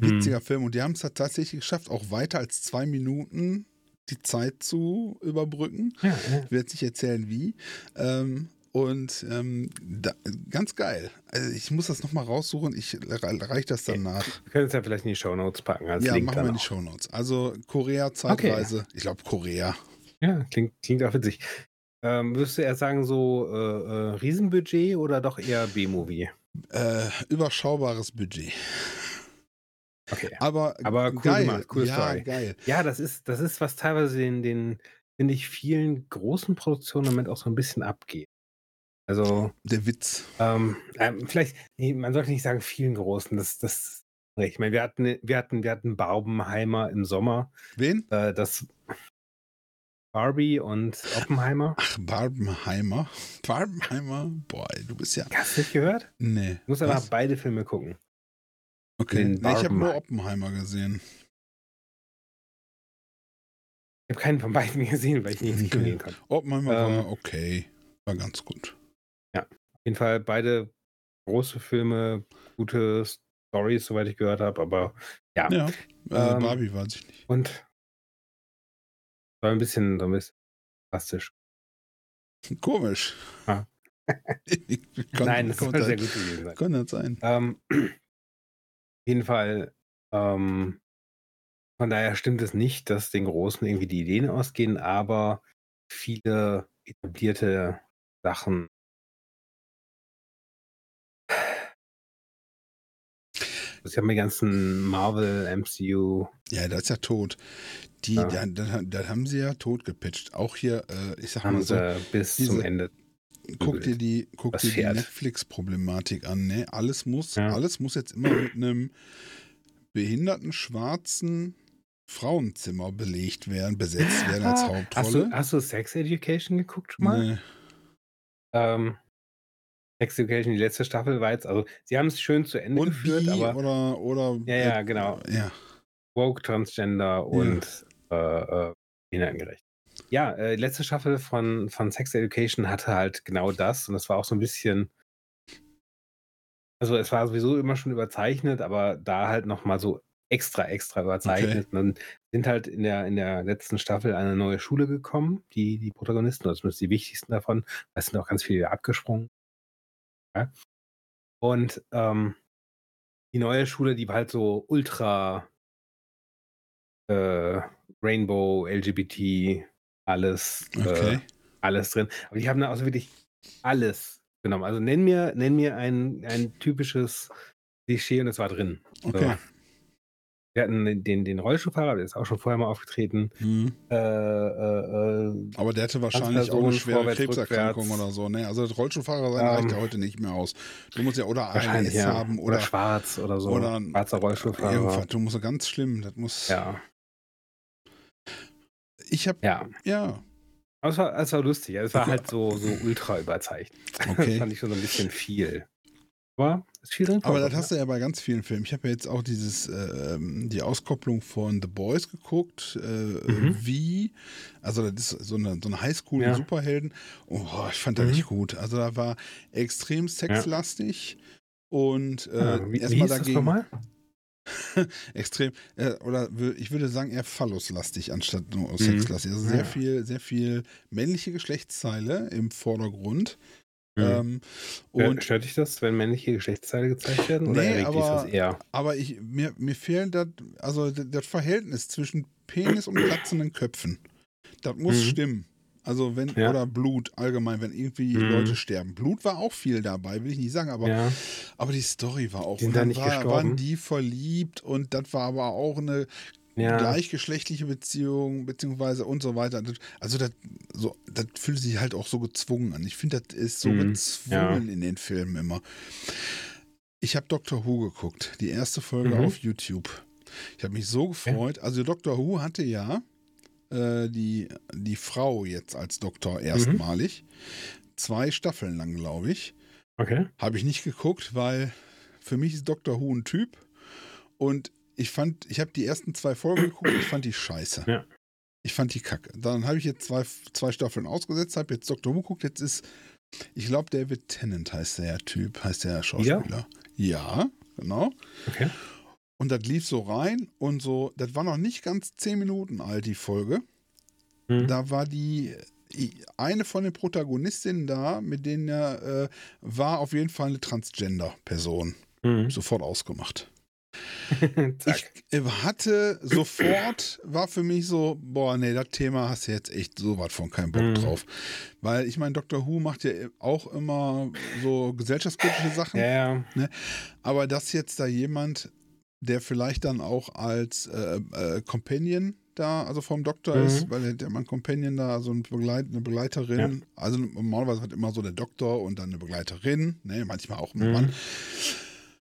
Hm. witziger Film. Und die haben es halt tatsächlich geschafft, auch weiter als zwei Minuten die Zeit zu überbrücken. Ja, ja. Ich jetzt nicht erzählen, wie. Ähm, und ähm, da, ganz geil. Also ich muss das nochmal raussuchen. Ich reiche das dann nach. Wir können es ja vielleicht in die Shownotes packen Ja, Link machen wir in die. Shownotes. Also Korea Zeitreise. Ich glaube Korea. Ja, klingt, klingt auch witzig. Ähm, würdest du eher sagen, so äh, äh, Riesenbudget oder doch eher B-Movie? Äh, überschaubares Budget. Okay. Aber, Aber cool geil. gemacht, coole ja, Story. geil. Ja, das ist, das ist, was teilweise den, den finde ich, vielen großen Produktionen damit auch so ein bisschen abgeht. Also, Der Witz. ähm, ähm, vielleicht, nee, man sollte nicht sagen vielen großen, das, das, ich meine, wir hatten, wir hatten, wir hatten Barbenheimer im Sommer, Wen? äh, das Barbie und Oppenheimer. Ach, Barbenheimer. Barbenheimer? Boah, ey, du bist ja. Hast du nicht gehört? Nee. Du musst aber beide Filme gucken. Okay. Nee, ich habe nur. Oppenheimer gesehen. Ich habe keinen von beiden gesehen, weil ich nicht Okay. konnte. Oppenheimer Ähm. war okay. War ganz gut. Auf jeden Fall beide große Filme, gute Stories, soweit ich gehört habe, aber ja. Ja. Äh, Ähm, Barbie weiß ich nicht. Und war ein bisschen, so ein bisschen plastisch. Komisch. Ah. kann, Nein, das kann, soll sehr gut gewesen sein. kann das sein. Ähm, auf jeden Fall, ähm, von daher stimmt es nicht, dass den Großen irgendwie die Ideen ausgehen, aber viele etablierte Sachen. Das haben die ganzen Marvel, MCU. Ja, das ist ja tot. Die, Ja. da, da, da haben sie ja tot gepitcht. Auch hier, äh, ich sag mal haben so, sie bis diese- zum Ende. guck dir die, guck dir die. Netflix-Problematik an. Ne? Alles, muss, Ja. alles muss jetzt immer mit einem behinderten schwarzen Frauenzimmer belegt werden, besetzt werden als Ah, Hast Hauptrolle. du, hast du Sex Education geguckt schon mal? Nee. Ähm, Sex Education, die letzte Staffel war jetzt, also sie haben es schön zu Ende Und geführt, aber oder, oder Ja, ja, genau. Ja. Woke, Transgender und äh, äh, behindertengerecht. Ja, äh, die letzte Staffel von, von Sex Education hatte halt genau das und das war auch so ein bisschen, also es war sowieso immer schon überzeichnet, aber da halt nochmal so extra, extra überzeichnet. Und dann sind halt in der, in der letzten Staffel eine neue Schule gekommen, die, die Protagonisten, oder zumindest die wichtigsten davon, es sind auch ganz viele abgesprungen. Ja. Und ähm, die neue Schule, die war halt so ultra äh, Rainbow, LGBT, alles, äh, Okay. alles drin. Aber die haben da also wirklich alles genommen. Also nenn mir, nenn mir ein, ein typisches Klischee und es war drin. Okay. Wir hatten den, den, Rollstuhlfahrer, der ist auch schon vorher mal aufgetreten. Hm. Äh, äh, äh, Aber der hatte wahrscheinlich auch eine schwere Krebserkrankung rückwärts. oder so. Ne? Also das Rollstuhlfahrer sein Ähm, reicht ja heute nicht mehr aus. Du musst ja oder ALS ja. haben Oder, oder, schwarz oder so. oder Schwarzer Rollstuhlfahrer. Du musst ja ganz schlimm. Das muss. Ja, Ich habe ja. ja. Aber es war, es war lustig. Es war halt so, so ultra überzeichnet. Das Okay. fand ich schon so ein bisschen viel. Aber ist viel drin. Aber das hast du ja bei ganz vielen Filmen. Ich habe ja jetzt auch dieses, ähm, die Auskopplung von The Boys geguckt, äh, Mhm. wie, also das ist so eine, so eine Highschool Ja. Superhelden. Oh, ich fand das Mhm. nicht gut. Also da war extrem sexlastig und äh, Ja. Wie, wie erstmal das dagegen nochmal? extrem, äh, oder ich würde sagen eher phalluslastig anstatt nur Mhm. sexlastig. Also sehr Ja. viel, sehr viel männliche Geschlechtsteile im Vordergrund. Mhm. Ähm, Und und Stört dich das, wenn männliche Geschlechtsteile gezeigt werden? Oder Nee, erregt dich aber- das eher? Aber ich, mir, mir fehlt das, also das, das Verhältnis zwischen Penis und platzenden Köpfen. Das muss Mhm. stimmen. Also wenn, Ja. oder Blut allgemein, wenn irgendwie Mhm. Leute sterben. Blut war auch viel dabei, will ich nicht sagen, aber, ja. aber die Story war auch. Die sind dann nicht war, gestorben? waren die verliebt und das war aber auch eine ja. gleichgeschlechtliche Beziehung, beziehungsweise und so weiter. Also das, so, das fühlt sich halt auch so gezwungen an. Ich finde, das ist so Mhm. gezwungen in den Filmen immer. Ich habe Doctor Who geguckt, die erste Folge Mhm. auf YouTube. Ich habe mich so gefreut. Also Doctor Who hatte ja äh, die, die Frau jetzt als Doktor erstmalig. Zwei Staffeln lang, glaube ich. Okay. Habe ich nicht geguckt, weil für mich ist Doctor Who ein Typ und ich fand, ich habe die ersten zwei Folgen geguckt, ich fand die scheiße. Ja. Ich fand die kacke. Dann habe ich jetzt zwei, zwei Staffeln ausgesetzt, habe jetzt Doctor Who geguckt, jetzt ist, ich glaube, David Tennant heißt der Typ, heißt der Schauspieler. Ja, genau. Okay. Und das lief so rein und so, das war noch nicht ganz zehn Minuten alt, die Folge. Mhm. Da war die i- eine von den Protagonistinnen da, mit denen er äh, war auf jeden Fall eine Transgender-Person. Mhm. Sofort ausgemacht. Ich äh, hatte sofort, war für mich so, boah, nee, das Thema hast du jetzt echt so was von keinen Bock Mhm. drauf. Weil ich meine, Dr. Who macht ja auch immer so gesellschaftskritische Sachen. Ja, ja. Aber dass jetzt da jemand, der vielleicht dann auch als äh, äh, Companion da, also vom Doktor Mhm. ist, weil der man Companion da, so ein Begleit, eine Begleiterin, also normalerweise hat immer so der Doktor und dann eine Begleiterin, ne, manchmal auch ein Mhm. Mann.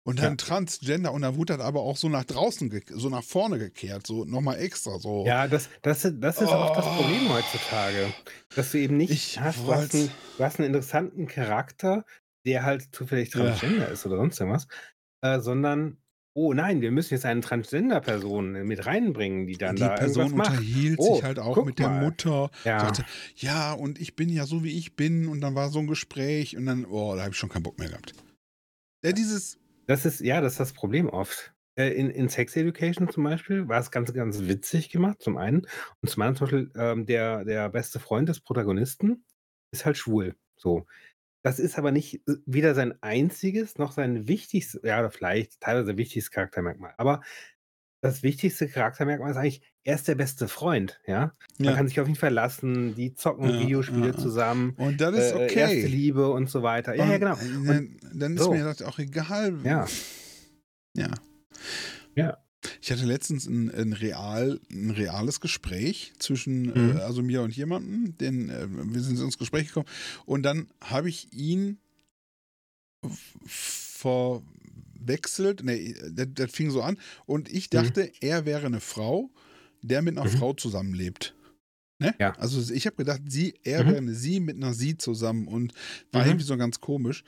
Und dann Ja. Transgender und dann wurde das aber auch so nach draußen, so nach vorne gekehrt, so nochmal extra, so. Ja, das, das, das ist auch das Oh. Problem heutzutage. Dass du eben nicht Ich hast, du hast, einen, du hast einen interessanten Charakter, der halt zufällig Ja. Transgender ist oder sonst irgendwas, äh, sondern, oh nein, wir müssen jetzt eine Transgender-Person mit reinbringen, die dann die da Person irgendwas macht. unterhielt Oh, sich halt auch mit der mal. Mutter. Ja, sagte, ja, und ich bin ja so, wie ich bin. Und dann war so ein Gespräch und dann, oh, da habe ich schon keinen Bock mehr gehabt. Ja, dieses, das ist, ja, das ist das Problem oft. Äh, In, in Sex Education zum Beispiel war es ganz, ganz witzig gemacht, zum einen. Und zum anderen zum Beispiel, ähm, der, der beste Freund des Protagonisten ist halt schwul. So. Das ist aber nicht äh, weder sein einziges noch sein wichtigstes, ja, oder vielleicht teilweise wichtigstes Charaktermerkmal. Aber das wichtigste Charaktermerkmal ist eigentlich, er ist der beste Freund, ja. Man ja. kann sich auf ihn verlassen, die zocken Ja, Videospiele ja, zusammen, Und das ist äh, erste okay. Liebe und so weiter. Ja, ja, genau. Und dann, dann ist so. mir das auch egal. Ja. Ja. Ja. Ich hatte letztens ein, ein, real, ein reales Gespräch zwischen Mhm. äh, also mir und jemandem, den äh, wir sind ins Gespräch gekommen und dann habe ich ihn verwechselt, nee, das, das fing so an und ich dachte, er wäre eine Frau, der mit einer Mhm. Frau zusammenlebt. Ne? Ja. Also ich habe gedacht, sie, er Mhm. wäre eine sie mit einer sie zusammen und war Mhm. irgendwie so ganz komisch.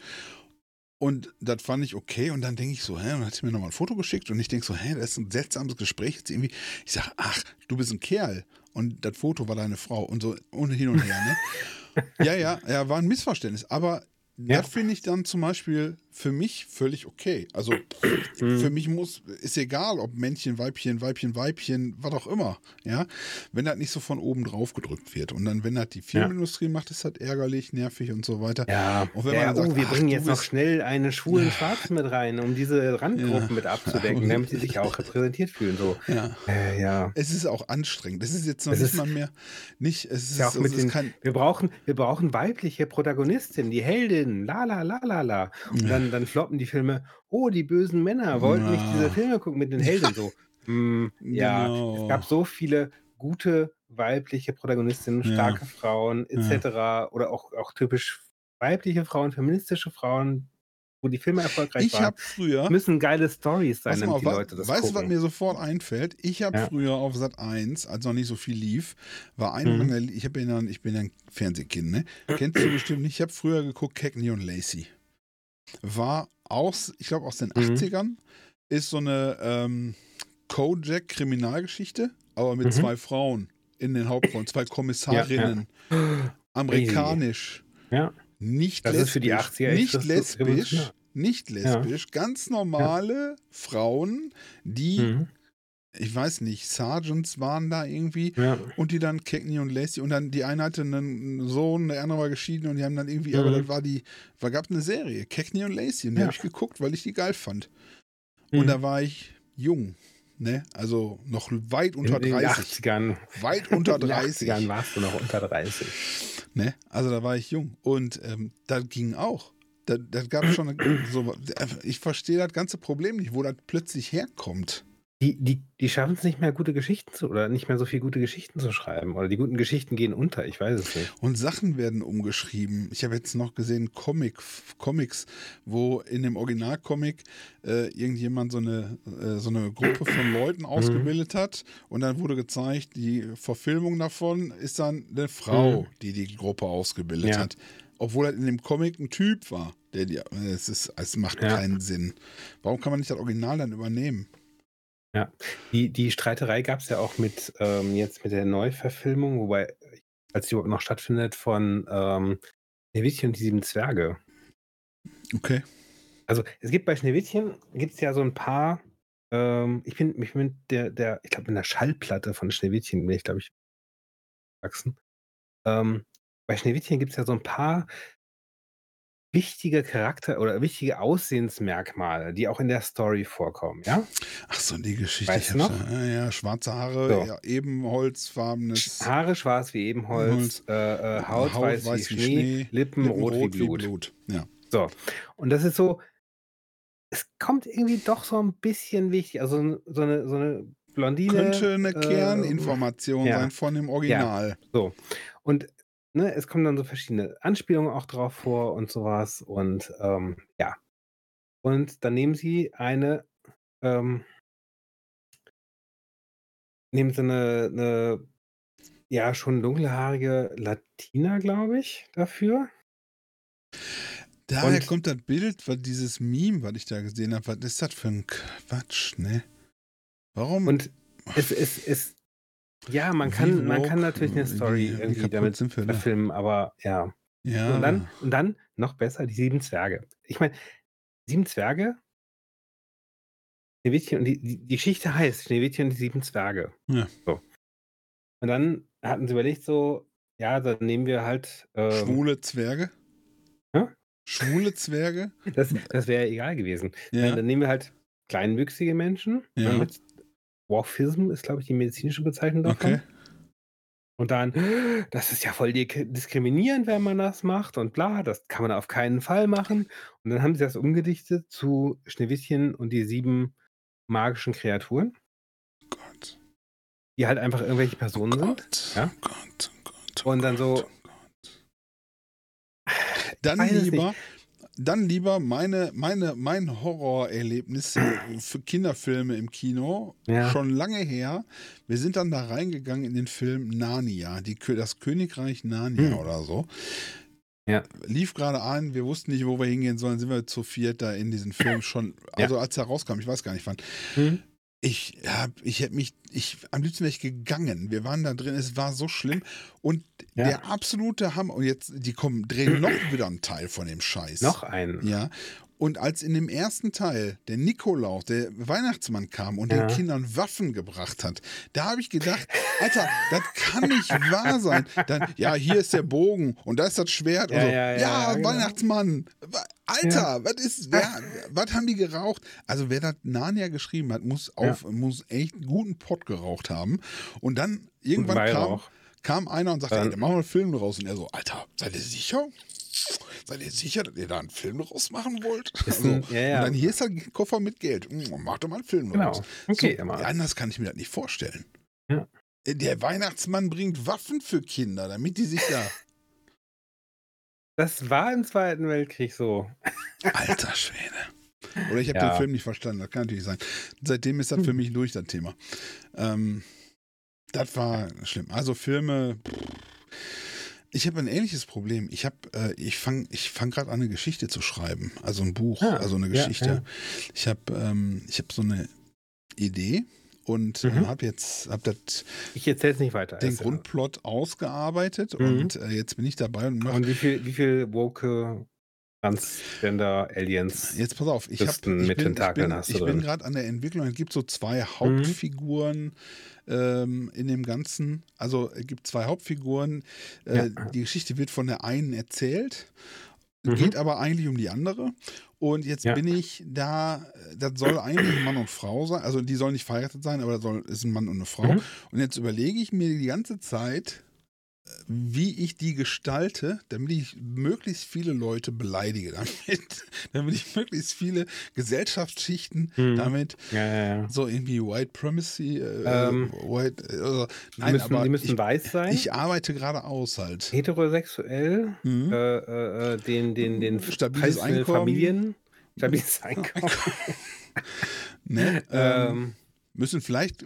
Und das fand ich okay. Und dann denke ich so, hä? Und dann hat sie mir nochmal ein Foto geschickt. Und ich denke so, hä, das ist ein seltsames Gespräch. Jetzt irgendwie. Ich sage, ach, du bist ein Kerl. Und das Foto war deine Frau. Und so und hin und her, ne? ja, ja, ja, war ein Missverständnis. Aber da Ja. finde ich dann zum Beispiel für mich völlig okay. Also Mhm. für mich muss, ist egal, ob Männchen, Weibchen, Weibchen, Weibchen, was auch immer, ja, wenn das nicht so von oben drauf gedrückt wird. Und dann, wenn das die Filmindustrie macht, ist das ärgerlich, nervig und so weiter. Ja, Und wenn ja, man sagt, oh, wir ach, bringen jetzt noch schnell einen schwulen Schwarzen mit rein, um diese Randgruppen Ja. mit abzudecken, damit sie sich auch repräsentiert fühlen. So. Ja. Äh, ja. Es ist auch anstrengend. Es ist jetzt noch Es nicht ist- mal mehr, nicht, es ist, Ja, auch mit den, kein, wir, brauchen, wir brauchen weibliche Protagonistinnen, die Heldinnen, la la la la la. Und dann, dann floppen die Filme, oh, die bösen Männer wollten nicht Ja. diese Filme gucken mit den Helden. So, hm, ja, Genau. es gab so viele gute weibliche Protagonistinnen, Ja. starke Frauen etc. Oder auch, auch typisch weibliche Frauen, feministische Frauen, wo die Filme erfolgreich ich waren. habe früher, müssen geile Stories sein, damit die Leute das weißt du, was mir sofort einfällt? Ich habe Ja. früher auf Sat 1, als noch nicht so viel lief, war einer Mhm. meiner, ich, ja, ich bin ja ein Fernsehkind, ne? Kennst du bestimmt nicht. Ich habe früher geguckt, Cagney und Lacey. War aus, ich glaube aus den Mhm. 80ern, ist so eine ähm, Kojak-Kriminalgeschichte, aber mit Mhm. zwei Frauen in den Hauptrollen, zwei Kommissarinnen, amerikanisch. Ja. Nicht Das ist lesbisch. für die 80er echt Nicht lesbisch. Nicht lesbisch. Ganz normale Frauen, die, Mhm. Ich weiß nicht, Sergeants waren da irgendwie. Ja. Und die dann Cagney und Lacey und dann die eine hatte einen Sohn, der andere war geschieden und die haben dann irgendwie, aber Mhm. das war die, da gab eine Serie, Cagney und Lacey und die Ja. habe ich geguckt, weil ich die geil fand. Mhm. Und da war ich jung, ne? Also noch weit unter in den 30. 80ern. Weit unter In den 30. 80ern warst du noch unter 30. Ne? Also da war ich jung. Und ähm, das ging auch. Da, das gab schon so. Ich verstehe das ganze Problem nicht, wo das plötzlich herkommt. Die, die, die schaffen es nicht mehr, gute Geschichten zu, oder nicht mehr so viel gute Geschichten zu schreiben. Oder die guten Geschichten gehen unter, ich weiß es nicht. Und Sachen werden umgeschrieben. Ich habe jetzt noch gesehen Comic, Comics, wo in dem Originalcomic äh, irgendjemand so eine, äh, so eine Gruppe von Leuten ausgebildet hat. Und dann wurde gezeigt, die Verfilmung davon ist dann eine Frau, Mhm. die die Gruppe ausgebildet Ja. hat. Obwohl er in dem Comic ein Typ war. Der die, es, ist, es macht Ja. keinen Sinn. Warum kann man nicht das Original dann übernehmen? Die, die Streiterei gab es ja auch mit ähm, jetzt mit der Neuverfilmung, wobei, als die überhaupt noch stattfindet, von ähm, Schneewittchen und die sieben Zwerge. Okay. Also es gibt bei Schneewittchen gibt es ja so ein paar. Ähm, ich bin, ich bin der, der, ich glaube, in der Schallplatte von Schneewittchen bin ich, glaube ich, gewachsen. Ähm, bei Schneewittchen gibt es ja so ein paar wichtige Charakter- oder wichtige Aussehensmerkmale, die auch in der Story vorkommen, ja? Ach so, die Geschichte. Weißt du noch? Ja, ja, ja, schwarze Haare, So. ja, ebenholzfarbenes. Haare schwarz wie Ebenholz, äh, äh, Haut, weiß, wie, Schnee, Lippen, rot, wie Blut. Ja. So. Und das ist so, es kommt irgendwie doch so ein bisschen wichtig. Also so eine, so eine Blondine. Könnte eine äh, Kerninformation ja. sein von dem Original. So. Und ne, es kommen dann so verschiedene Anspielungen auch drauf vor und sowas. Und ähm, ja. Und dann nehmen sie eine, ähm, nehmen sie eine, eine ja, schon dunkelhaarige Latina, glaube ich, dafür. Daher Und- kommt das Bild, was dieses Meme, was ich da gesehen habe, was ist das für ein Quatsch, ne? Warum? Und es ist, es, ja, man kann, man kann natürlich eine wie- Story wie irgendwie damit sind wir da? verfilmen, aber ja. ja. Und dann, und dann noch besser, die sieben Zwerge. Ich meine, sieben Zwerge, Schneewittchen und die, die, Geschichte heißt Schneewittchen und die sieben Zwerge. Ja. So. Und dann hatten sie überlegt, so, ja, dann nehmen wir halt. Ähm, Schwule Zwerge? Hä? Schwule Zwerge? das das wäre egal gewesen. Ja. Dann nehmen wir halt kleinwüchsige Menschen. Ja. ne, Mit Dwarfism ist, glaube ich, die medizinische Bezeichnung davon. Okay. Und dann, das ist ja voll diskriminierend, wenn man das macht und bla, das kann man auf keinen Fall machen. Und dann haben sie das umgedichtet zu Schneewittchen und die sieben magischen Kreaturen, Gott. die halt einfach irgendwelche Personen sind. Gott. ja? Gott. Gott. oh Und dann so-. Dann lieber, dann lieber meine, meine, mein Horrorerlebnis für Kinderfilme im Kino, Ja. schon lange her. Wir sind dann da reingegangen in den Film Narnia, die, das Königreich Narnia Hm. oder so. Ja. Lief gerade an, wir wussten nicht, wo wir hingehen sollen, sind wir zu viert da in diesen Film schon, Ja. also als er rauskam, ich weiß gar nicht wann. Hm? Ich hab, ich hätte mich, ich, am liebsten wäre ich gegangen. Wir waren da drin, es war so schlimm. Und Ja. der absolute Hammer, und jetzt, die kommen, drehen noch wieder einen Teil von dem Scheiß. Noch einen. Ja. Und als in dem ersten Teil der Nikolaus, der Weihnachtsmann kam und Ja. den Kindern Waffen gebracht hat, da habe ich gedacht, Alter, das kann nicht wahr sein. Dann, ja, hier ist der Bogen und da ist das Schwert. Ja, so. ja, ja, genau. Weihnachtsmann. Alter, was ist, wer, was haben die geraucht? Also wer das Narnia geschrieben hat, muss auf, muss echt einen guten Pott geraucht haben. Und dann irgendwann kam, kam einer und sagte, Dann- ey, dann machen wir einen Film draus. Und er so, Alter, seid ihr sicher? Seid ihr sicher, dass ihr da einen Film draus machen wollt? Also, ein- ja, ja. Und dann hier ist der Koffer mit Geld. Mm, Mach doch mal einen Film Genau. draus. Okay, so, anders kann ich mir das nicht vorstellen. Ja. Der Weihnachtsmann bringt Waffen für Kinder, damit die sich da. Das war im Zweiten Weltkrieg so. Alter Schwede. Oder ich habe Ja. den Film nicht verstanden, das kann natürlich sein. Seitdem ist das für Hm. mich durch, das Thema. Ähm, das war schlimm. Also Filme. pff. Ich habe ein ähnliches Problem. Ich habe, äh, ich fange, ich fang gerade an, eine Geschichte zu schreiben, also ein Buch, Ah, also eine ja, Geschichte. ja. Ich habe, ähm, ich habe so eine Idee und Mhm. äh, habe jetzt, habe das Ich erzähle es nicht weiter. den ja- Grundplot ausgearbeitet Mhm. und äh, jetzt bin ich dabei und mache Und wie viel, wie viel woke Transgender Aliens? Jetzt pass auf, ich, hab, ich mit bin, Tentakeln ich bin, hast du ich bin gerade an der Entwicklung. Es gibt so Mhm. zwei Hauptfiguren ähm, in dem Ganzen. Also es gibt zwei Hauptfiguren. Äh, Ja. Die Geschichte wird von der einen erzählt, Mhm. geht aber eigentlich um die andere. Und jetzt Ja. bin ich da, das soll eigentlich ein Mann und Frau sein. Also die sollen nicht verheiratet sein, aber das soll, ist ein Mann und eine Frau. Mhm. Und jetzt überlege ich mir die ganze Zeit, wie ich die gestalte, damit ich möglichst viele Leute beleidige damit, damit ich möglichst viele Gesellschaftsschichten Mhm. damit Ja, ja, ja. so irgendwie White Primacy, äh, Ähm, White, äh, also, Die nein, müssen, aber die müssen ich, weiß sein. ich arbeite gerade aus halt. heterosexuell, Mhm. äh, äh, äh, den, den, den Stabiles Einkommen. Familien, stabiles Einkommen. Ne? Ähm, ähm, müssen vielleicht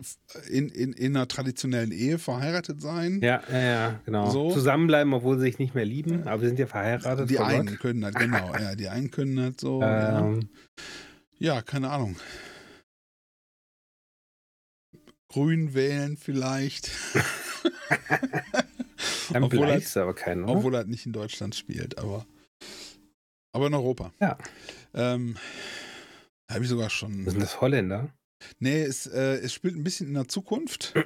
in, in, in einer traditionellen Ehe verheiratet sein. ja, ja, ja, genau. So. Zusammenbleiben, obwohl sie sich nicht mehr lieben, aber wir sind ja verheiratet. die vor einen Gott. können das, genau. Ja, die einen können das so. ja. Ähm, ja, keine Ahnung. Grün wählen vielleicht. dann obwohl, du aber keinen, er, oder? obwohl er nicht in Deutschland spielt, aber, aber in Europa. Ja. Ähm, Habe ich sogar schon. Sind das Holländer? Nee, es, äh, es spielt ein bisschen in der Zukunft.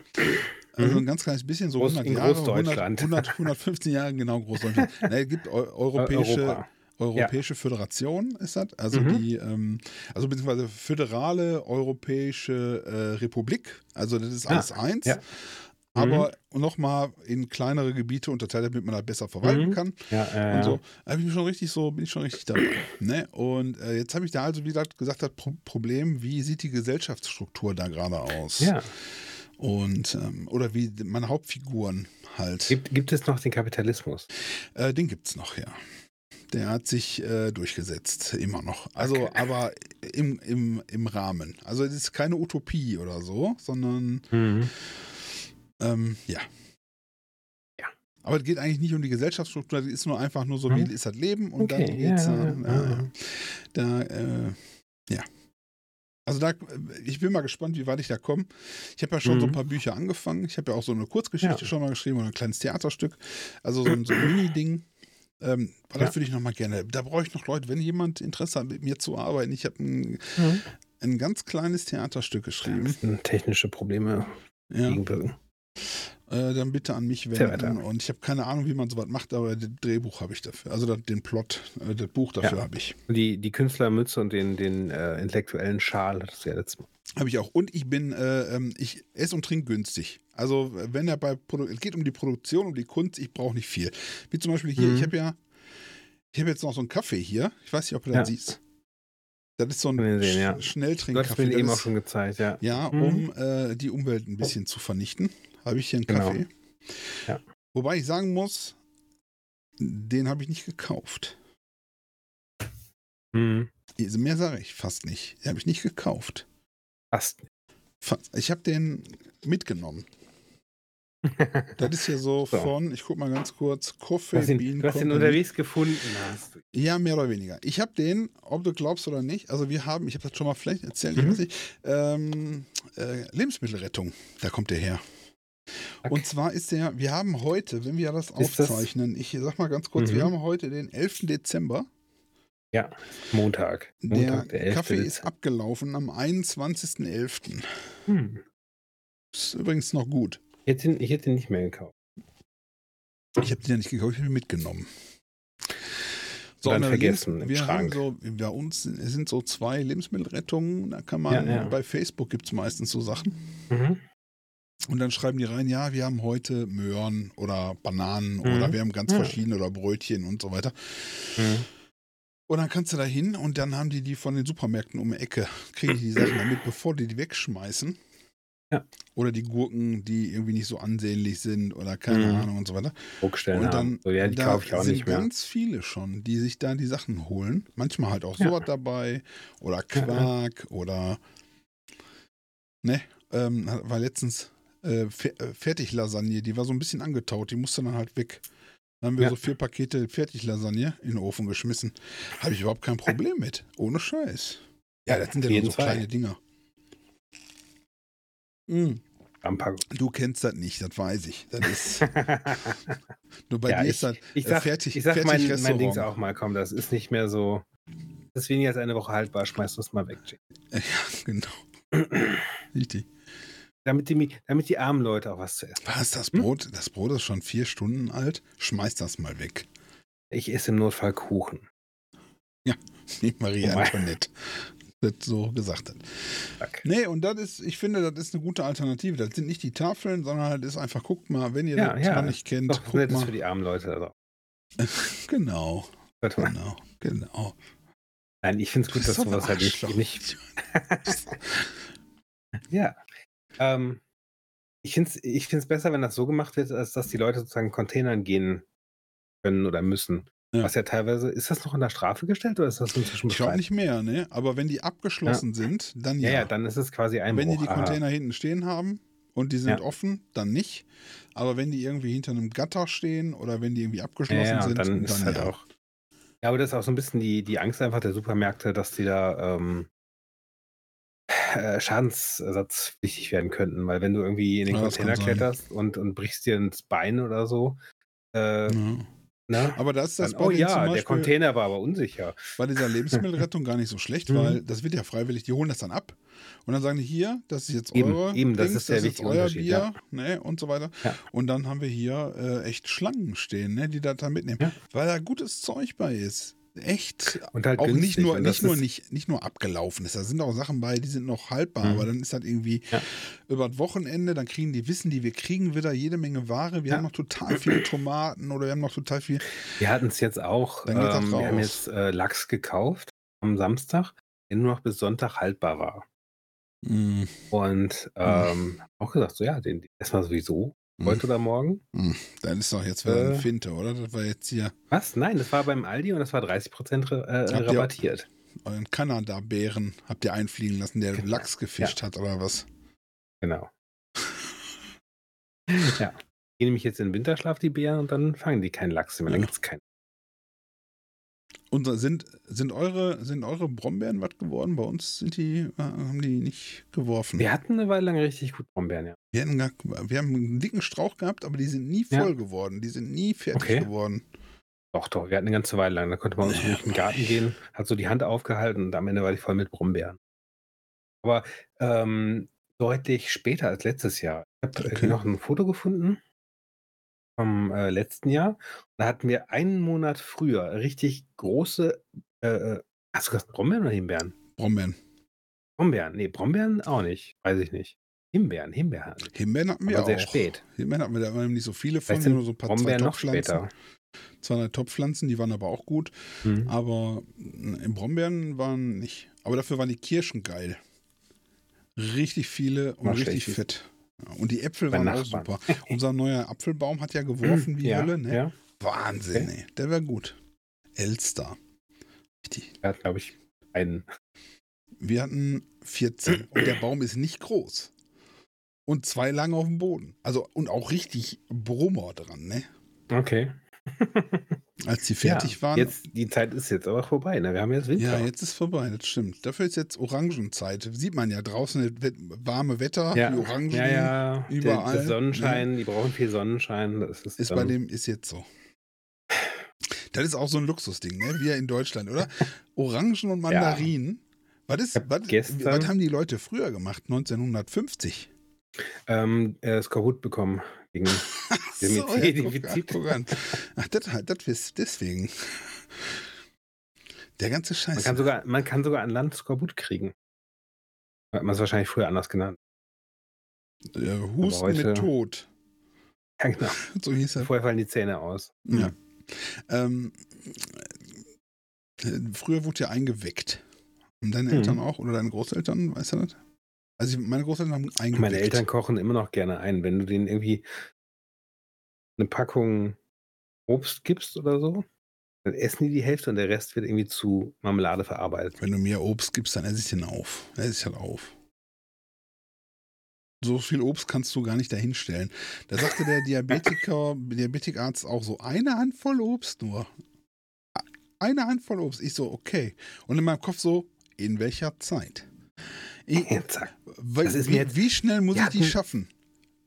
Also ein ganz kleines bisschen, so Mhm. Groß- 100 in Jahre, 100, Großdeutschland. 100, 115 Jahre, genau, Großdeutschland. nee, es gibt eu europäische, Europa. Europäische Föderation, ist das. Also Mhm. die, ähm, also beziehungsweise föderale Europäische äh, Republik. Also das ist Ah, alles eins. ja. Mhm. Aber nochmal in kleinere Gebiete unterteilt, damit man da besser verwalten Mhm. kann. Ja, ja, Und so. Da bin ich schon richtig so, bin ich schon richtig dabei. ne? Und äh, jetzt habe ich da also, wie gesagt, gesagt, das Pro Problem, wie sieht die Gesellschaftsstruktur da gerade aus? ja. Und ähm, oder wie meine Hauptfiguren halt. Gibt, gibt es noch den Kapitalismus? Äh, den gibt's noch, ja. Der hat sich äh, durchgesetzt, immer noch. Also, Okay. aber im, im, im Rahmen. Also, es ist keine Utopie oder so, sondern Mhm. Ähm, ja. Ja. Aber es geht eigentlich nicht um die Gesellschaftsstruktur, es ist nur einfach nur so, Mhm. wie ist das Leben und Okay, dann geht's ja, ja, äh, da, äh, ja. Also da, ich bin mal gespannt, wie weit ich da komme. Ich habe ja schon so ein Mhm. paar Bücher angefangen. Ich habe ja auch so eine Kurzgeschichte Ja. schon mal geschrieben oder ein kleines Theaterstück. Also so ein, so ein Mini-Ding. Ähm, aber das Ja. würde ich noch mal gerne. Da brauche ich noch Leute, wenn jemand Interesse hat, mit mir zu arbeiten. Ich habe ein, Mhm. ein ganz kleines Theaterstück geschrieben. technische Probleme Ja. gegenwirken. Äh, dann bitte an mich wenden. Und ich habe keine Ahnung, wie man sowas macht, aber das Drehbuch habe ich dafür. Also das, den Plot, äh, das Buch dafür Ja. habe ich. Die, die Künstlermütze und den, den äh, intellektuellen Schal hattest du ja letztes Mal. Habe ich auch. Und ich bin, äh, ähm, ich esse und trinke günstig. Also wenn er bei Produ es geht um die Produktion, um die Kunst, ich brauche nicht viel. Wie zum Beispiel hier, Mhm. ich habe ja, ich habe jetzt noch so einen Kaffee hier. Ich weiß nicht, ob du Ja. das siehst. Das ist so ein Sch ja. Du hast Schnelltrinkkaffee. mir eben Das auch schon gezeigt, ja. Ja, Mhm. um äh, die Umwelt ein bisschen zu vernichten, habe ich hier einen Genau. Kaffee. Ja. Wobei ich sagen muss, den habe ich nicht gekauft. Mhm. Also Mehr sage ich fast nicht. Den habe ich nicht gekauft. Fast. Fast. Ich habe den mitgenommen. Das ist ja so, So. von, ich guck mal ganz kurz, Coffee ihn, Bean du hast ihn Company. unterwegs gefunden, hast du. Ja, mehr oder weniger. Ich habe den, ob du glaubst oder nicht, also wir haben, ich habe das schon mal vielleicht erzählt, ich Mhm. weiß nicht, ähm, äh, Lebensmittelrettung, da kommt der her. Zack. Und zwar ist der, wir haben heute, wenn wir das Ist das- aufzeichnen, ich sag mal ganz kurz, wir Mhm. haben heute den 11. Dezember. Ja, Montag. Der, Montag, der 11. Kaffee ist Dezember. abgelaufen am 21.11. Hm. Ist übrigens noch gut. Ich hätte, ihn, ich hätte ihn nicht mehr gekauft. Ich habe den ja nicht gekauft, ich habe ihn mitgenommen. dann und vergessen Lebens- im wir Schrank. haben so, bei uns sind so zwei Lebensmittelrettungen, da kann man, Ja, ja. bei Facebook gibt es meistens so Sachen. Mhm. Und dann schreiben die rein, ja, wir haben heute Möhren oder Bananen Mhm. oder wir haben ganz Ja. verschiedene oder Brötchen und so weiter. Mhm. Und dann kannst du da hin und dann haben die die von den Supermärkten um die Ecke, kriegen die die Sachen damit, bevor die die wegschmeißen. Ja. Oder die Gurken, die irgendwie nicht so ansehnlich sind oder keine Mhm. Ahnung und so weiter. Druckstellen Und dann. So, ja, die da ich auch sind nicht mehr. ganz viele schon, die sich da die Sachen holen. Manchmal halt auch Ja. sowas dabei oder Quark oder ne, ähm, war letztens äh, äh, Fertiglasagne, die war so ein bisschen angetaut, die musste dann halt weg. Dann haben wir Ja. so vier Pakete Fertiglasagne in den Ofen geschmissen. Habe ich überhaupt kein Problem mit. Ohne Scheiß. Ja, das sind ja nur so Fall. kleine Dinger. Anpackung. du kennst das nicht, das weiß ich. Das ist, nur bei ja, dir ich, ist das ich äh, sag, fertig, ich sag fertig mein, mein Restaurant. Dings auch mal, komm, das ist nicht mehr so. Das ist weniger als eine Woche haltbar, schmeißt du es mal weg. Jack. Ja, genau. Richtig. Damit die, mi- damit die armen Leute auch was zu essen. Was, das Hm? Brot? Das Brot ist schon vier Stunden alt. Schmeiß das mal weg. Ich esse im Notfall Kuchen. Wie Maria Oh. Antoinette das so gesagt hat. Zack. Nee, und das ist, ich finde, das ist eine gute Alternative. Das sind nicht die Tafeln, sondern das ist einfach, guckt mal, wenn ihr Ja, das ja. nicht kennt, Doch, guckt das ist mal. für die armen Leute. Also. Genau, genau, genau. Nein, ich finde es gut, dass so ein sowas halt nicht ja. Ähm, ich finde es ich find's besser, wenn das so gemacht wird, als dass die Leute sozusagen Containern gehen können oder müssen. Ja. Was ja teilweise, ist das noch unter Strafe gestellt oder ist das inzwischen Ich glaube nicht mehr, ne? Aber wenn die abgeschlossen sind, dann Ja, ja. ja, dann ist es quasi ein wenn die die Container hinten stehen haben und die sind Ja. offen, dann nicht. Aber wenn die irgendwie hinter einem Gatter stehen oder wenn die irgendwie abgeschlossen ja, ja, sind, und dann ist halt ja. auch. Ja, aber das ist auch so ein bisschen die, die Angst einfach der Supermärkte, dass die da ähm, äh, schadensersatzpflichtig werden könnten. Weil wenn du irgendwie in den Ja, das Container kletterst und, und brichst dir ins Bein oder so, äh, Ja. ne? Aber das ist das Dann, bei oh ja, der Beispiel Container war aber unsicher. bei dieser Lebensmittelrettung gar nicht so schlecht, Mhm. weil das wird ja freiwillig, die holen das dann ab und dann sagen die hier, das ist jetzt Eben, eure eben, das Dings, ist der jetzt wichtige euer Unterschied, Bier, ja. ne, und so weiter. Ja. Und dann haben wir hier äh, echt Schlangen stehen, ne, die das da mitnehmen, Ja. weil da gutes Zeug bei ist. Echt Und halt auch günstig. nicht nur nicht nur nicht, nicht nur abgelaufen ist. Da sind auch Sachen bei, die sind noch haltbar, Mhm. aber dann ist das irgendwie Ja. über das Wochenende, dann kriegen die wissen die, wir kriegen wieder jede Menge Ware. Wir Ja. haben noch total viele Tomaten oder wir haben noch total viel. Wir hatten es jetzt auch. Ähm, wir haben jetzt äh, Lachs gekauft am Samstag, der nur noch bis Sonntag haltbar war. Mm, Und ähm, auch gesagt, so ja, den, den essen wir sowieso, heute oder morgen. mm. Dann ist doch jetzt wieder Äh. Finte, oder? Das war jetzt hier Was? Nein, das war beim Aldi und das war 30% re äh, Habt rabattiert. euren Kanada-Bären habt ihr einfliegen lassen, der Genau. Lachs gefischt hat oder was? Genau. ja. Gehen nämlich jetzt in den Winterschlaf, die Bären, und dann fangen die keinen Lachs mehr. Dann Ja. gibt es keinen. Und sind, sind, eure, sind eure Brombeeren was geworden? Bei uns sind die, äh, haben die nicht geworfen. Wir hatten eine Weile lang richtig gut Brombeeren, ja. Wir, hatten gar, wir haben einen dicken Strauch gehabt, aber die sind nie Ja. voll geworden. Die sind nie fertig Okay. geworden. Doch, doch, wir hatten eine ganze Weile lang. Da konnte man uns durch den Garten gehen, hat so die Hand aufgehalten und am Ende war die voll mit Brombeeren. Aber ähm, deutlich später als letztes Jahr. Ich habe Okay. irgendwie noch ein Foto gefunden vom äh, letzten Jahr. Da hatten wir einen Monat früher richtig große, äh, äh, hast du gesagt Brombeeren oder Himbeeren? Brombeeren. Brombeeren, nee, Brombeeren auch nicht, weiß ich nicht. Himbeeren, Himbeeren. Himbeeren hatten wir Aber sehr auch. spät. Himbeeren hatten wir da nicht so viele von, nur so ein paar zwei Brombeeren noch später. Zwei, drei Topfpflanzen, die waren aber auch gut. Mhm. Aber im Brombeeren waren nicht. Aber dafür waren die Kirschen geil. Richtig viele und War richtig fett. Und die Äpfel Bei waren auch super. Unser neuer Apfelbaum hat ja geworfen wie ja, Hölle, ne? ja, Wahnsinn, Okay. ey. Der wäre gut. Elster. Richtig. er hat, glaube ich, einen. Wir hatten 14 und der Baum ist nicht groß. und zwei lagen auf dem Boden. Also, und auch richtig Brummer dran, ne? Okay. Als die fertig ja, waren. Jetzt, die Zeit ist jetzt aber vorbei, ne? Wir haben jetzt Winter. Ja, jetzt ist vorbei, das stimmt. Dafür ist jetzt Orangenzeit. Sieht man ja draußen, das warme Wetter, ja. die Orangen ja, ja. überall. Der, Sonnenschein, ne? die brauchen viel Sonnenschein. Das ist, ist bei dem, ist jetzt so. Das ist auch so ein Luxusding, ne? Wir in Deutschland, oder? Orangen und Mandarinen. Ja. Was, ist, was, was haben die Leute früher gemacht, 1950? Ähm, äh, Skorbut bekommen gegen so, Defizit. Ach, das, das ist deswegen. Der ganze Scheiß. Man kann sogar, man kann sogar an Land Skorbut kriegen. Hat man es wahrscheinlich früher anders genannt. Ja, Husten heute, mit Tod. Ja, genau. So hieß er. Vorher fallen die Zähne aus. Ja. Ähm, früher wurde ja eingeweckt. Und deine Eltern mhm. auch? Oder deine Großeltern, weißt du das? Also meine Großeltern haben eingeweckt. Meine Eltern kochen immer noch gerne ein. Wenn du denen irgendwie eine Packung Obst gibst oder so, dann essen die die Hälfte und der Rest wird irgendwie zu Marmelade verarbeitet. Wenn du mir Obst gibst, dann esse ich den auf. Esse ich halt auf. So viel Obst kannst du gar nicht dahinstellen. Da sagte der Diabetiker, Diabetikarzt auch so, eine Handvoll Obst nur. Eine Handvoll Obst. Ich so, okay. Und in meinem Kopf so, in welcher Zeit? Ich, wie, wie, schnell muss ich die schaffen?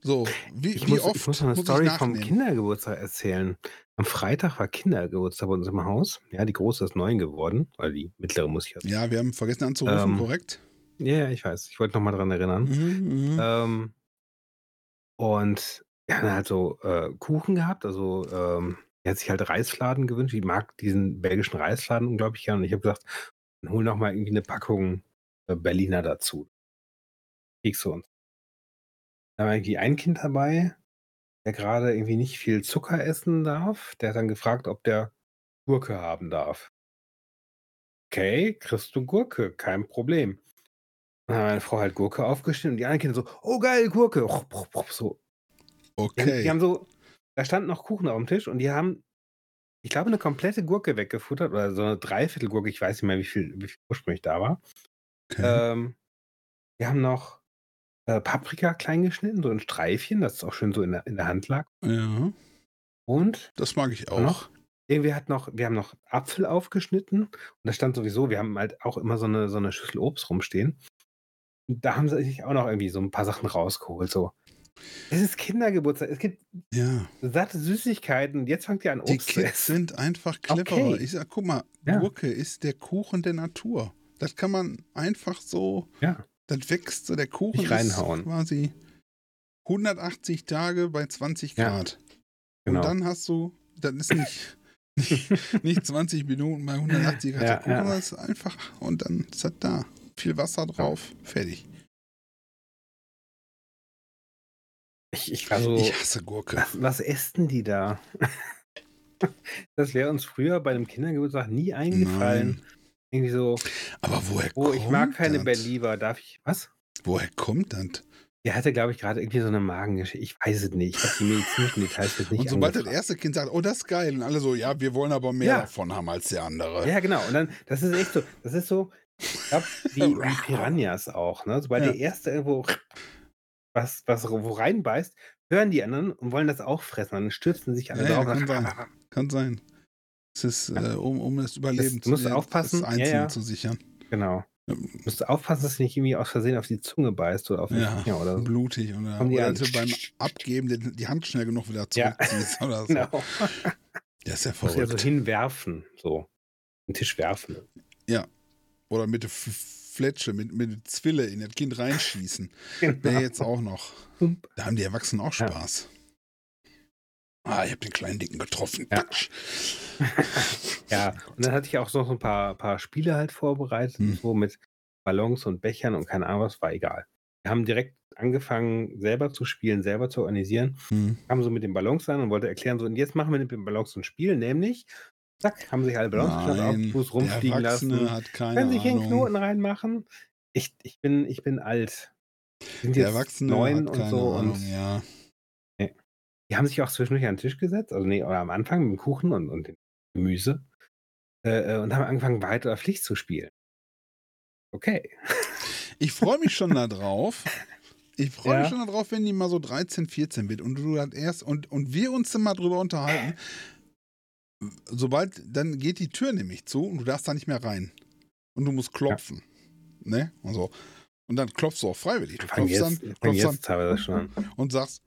So, wie, ich wie muss, oft ich muss noch eine muss Story vom Kindergeburtstag erzählen. Am Freitag war Kindergeburtstag bei uns im Haus. Ja, die große ist neun geworden, weil die mittlere muss ich jetzt. Ja, wir haben vergessen anzurufen, ähm, korrekt? Ja, ja, ich weiß. Ich wollte noch mal dran erinnern. Mhm, ähm, und wir haben halt so äh, Kuchen gehabt. Also, ähm, er hat sich halt Reisfladen gewünscht. Ich mag diesen belgischen Reisfladen unglaublich gerne. Und ich habe gesagt, dann hol noch mal irgendwie eine Packung äh, Berliner dazu. Kekse und da war irgendwie ein Kind dabei, der gerade irgendwie nicht viel Zucker essen darf. Der hat dann gefragt, ob der Gurke haben darf. Okay, kriegst du Gurke, kein Problem. Dann hat meine Frau halt Gurke aufgeschnitten und die anderen Kinder so, oh geil, Gurke. So. Okay. Die haben, die haben so, da stand noch Kuchen auf dem Tisch und die haben, ich glaube, eine komplette Gurke weggefuttert oder so eine Dreiviertelgurke, ich weiß nicht mehr, wie viel, wie viel ursprünglich da war. Okay. Ähm, wir haben noch äh, Paprika klein geschnitten, so in Streifchen, dass es auch schön so in der, in der Hand lag. Ja. Und das mag ich auch. Noch, irgendwie hat noch, wir haben noch Apfel aufgeschnitten und da stand sowieso, wir haben halt auch immer so eine, so eine Schüssel Obst rumstehen. Und da haben sie sich auch noch irgendwie so ein paar Sachen rausgeholt. So. Es ist Kindergeburtstag. Es gibt ja. satte Süßigkeiten. Jetzt fangt ihr an, Obst Die Kids sind einfach cleverer. Okay. Ich sag, guck mal, ja. Gurke ist der Kuchen der Natur. Das kann man einfach so ja das wächst so, der Kuchen Nicht reinhauen. ist quasi 180 Tage bei 20 Grad. Ja, genau. Und dann hast du, das ist nicht, nicht, nicht 20 Minuten bei 180 Grad. Ja, Kuchen ja. ist einfach, und dann ist das da. Viel Wasser drauf, fertig. Ich, ich, also, ich hasse Gurke. Was, was essen die da? das wäre uns früher bei einem Kindergeburtstag nie eingefallen. Nein. Irgendwie so. Aber woher oh, kommt Oh, ich mag keine das? Believer. Darf ich. Was? Woher kommt das? Der hatte, glaube ich, gerade irgendwie so eine Magengeschichte. Ich weiß es nicht. Ich habe die medizinischen Details nicht Und sobald angefragt. das erste Kind sagt, oh, das ist geil, und alle so, ja, wir wollen aber mehr ja. davon haben als der andere. Ja, genau. Und dann, das ist echt so, das ist so, ich glaube, wie, wie Piranhas auch, ne? Sobald ja. der erste irgendwo was, was wo reinbeißt, hören die anderen und wollen das auch fressen. Dann stürzen sich alle ja, drauf. Ja, kann sein. Kann sein. Es ist, äh, um, um das Überleben das, zu, aufpassen, das Einzelne ja, ja. zu sichern. Genau. Du musst aufpassen, dass du nicht irgendwie aus Versehen auf die Zunge beißt oder auf den ja, Finger oder so. blutig. Oder, oder du beim Abgeben die, die, Hand schnell genug wieder zurückziehst ja. oder so. Genau. Das ist ja verrückt. Du musst ja so hinwerfen, so. Den Tisch werfen. Ja. Oder mit der Fletsche, mit, mit der Zwille in das Kind reinschießen. genau. Wäre jetzt auch noch. Da haben die Erwachsenen auch Spaß. Ja. Ah, ich habe den kleinen Dicken getroffen. Ja. ja, und dann hatte ich auch so ein paar, paar Spiele halt vorbereitet, hm. so mit Ballons und Bechern und keine Ahnung was, war egal. Wir haben direkt angefangen, selber zu spielen, selber zu organisieren. Hm. Haben so mit den Ballons an und wollte erklären, so, und jetzt machen wir mit den Ballons ein Spiel, nämlich, zack, haben sich alle Ballons auf Fuß rumfliegen lassen. Hat keine Können sich einen Knoten reinmachen. Ich, ich, bin, ich bin alt. Sind der Erwachsene neun und so Ahnung, und ja. Die haben sich auch zwischendurch an den Tisch gesetzt, also nee, oder am Anfang mit dem Kuchen und, und dem Gemüse äh, äh und haben angefangen, Wahrheit oder Pflicht zu spielen. Okay. Ich freue mich schon darauf, Ich freue mich Ja. schon darauf, wenn die mal so 13, 14 wird und du dann erst und, und wir uns dann mal drüber unterhalten. Sobald, dann geht die Tür nämlich zu und du darfst da nicht mehr rein. Und du musst klopfen. Ne? Und so. Und dann klopfst du auch freiwillig. Du klopfst dann, jetzt, fang klopfst dann an. und sagst,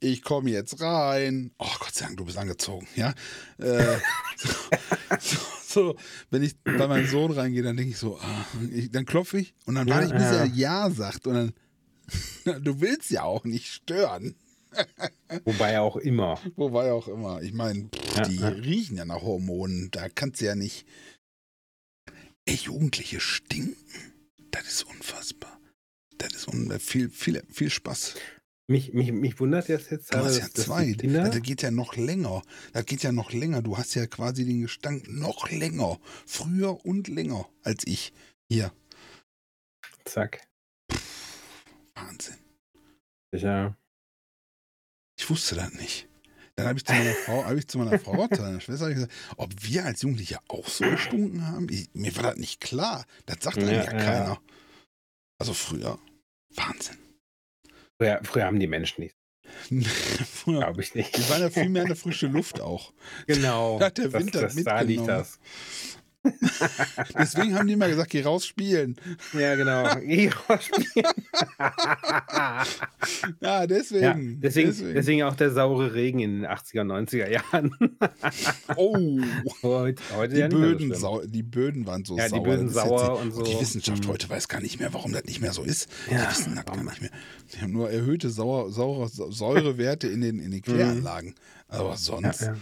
ich komme jetzt rein. Oh Gott sei Dank, du bist angezogen, ja. Äh, so, so, wenn ich bei meinem Sohn reingehe, dann denke ich so, ah, ich, dann klopfe ich und dann Ja, warte ich, bis er Ja sagt. Und dann, du willst ja auch nicht stören. Wobei auch immer. Wobei auch immer. Ich meine, Ja, die ja. riechen ja nach Hormonen. Da kannst du ja nicht. Ey, Jugendliche stinken. Das ist unfassbar. Das ist un viel, viel, viel Spaß. Mich, mich, mich wundert jetzt jetzt, Du hast ja zwei. Kinder, Das geht ja noch länger. Das geht ja noch länger. Du hast ja quasi den Gestank noch länger. Früher und länger als ich. Hier. zack, Wahnsinn. ja, Ich wusste das nicht. Dann habe ich zu meiner Frau, habe ich zu meiner Frau, zu meiner Schwester gesagt, ob wir als Jugendliche auch so gestunken haben. Ich, mir war das nicht klar. Das sagt einem Ja, ja, ja. keiner. Also früher. Wahnsinn. Früher, früher haben die Menschen nicht, früher. glaube ich nicht. Die waren ja viel mehr in der frischen Luft auch. Genau, Hat der das, Winter das, da liegt mitgenommen. das. Deswegen haben die immer gesagt, geh raus spielen. Ja, genau. Geh raus spielen. Ja, deswegen. ja, deswegen, deswegen. auch der saure Regen in den 80er und 90er Jahren. Oh, heute heute die ja so Böden, sau, die Böden waren so Ja, sauer. die Böden sauer und so. Die Wissenschaft Mhm. heute weiß gar nicht mehr, warum das nicht mehr so ist. Ja, die wissen das gar nicht mehr. Die haben nur erhöhte Sauer, saurer, Säurewerte in den, in den Kläranlagen. Aber sonst, Mhm. Ja.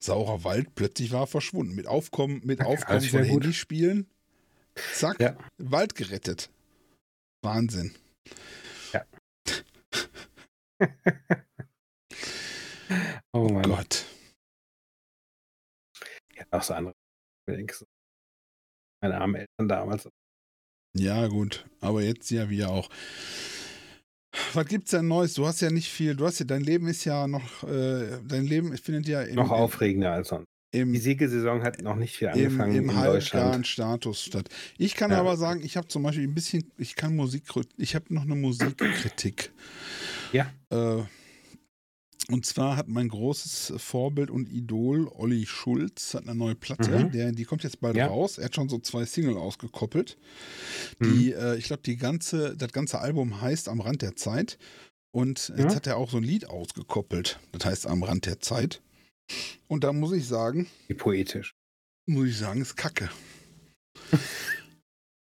Saurer Wald plötzlich war verschwunden. Mit Aufkommen, mit Ja, Aufkommen von. Handyspielen, zack, Ja. Wald gerettet. Wahnsinn. Oh Mann. Gott. Ja, auch so andere. Du, Meine armen Eltern damals. Ja, gut. Aber jetzt ja wir auch. Was gibt's denn Neues? Du hast ja nicht viel. Du hast ja, dein Leben ist ja noch, äh, dein Leben findet ja im, Noch aufregender als sonst. im, Die Siegesaison hat noch nicht viel im, angefangen im in halbgaren Deutschland. Status statt. Ich kann Ja. aber sagen, ich habe zum Beispiel ein bisschen, ich kann Musik, ich habe noch eine Musikkritik. Ja. Äh, und zwar hat mein großes Vorbild und Idol Olli Schulz hat eine neue Platte, Mhm. der, die kommt jetzt bald Ja. raus. Er hat schon so zwei Single ausgekoppelt. Mhm. Die, äh, ich glaube, die ganze, das ganze Album heißt Am Rand der Zeit. Und jetzt Ja. hat er auch so ein Lied ausgekoppelt. Das heißt Am Rand der Zeit. Und da muss ich sagen, Wie poetisch. muss ich sagen, ist Kacke.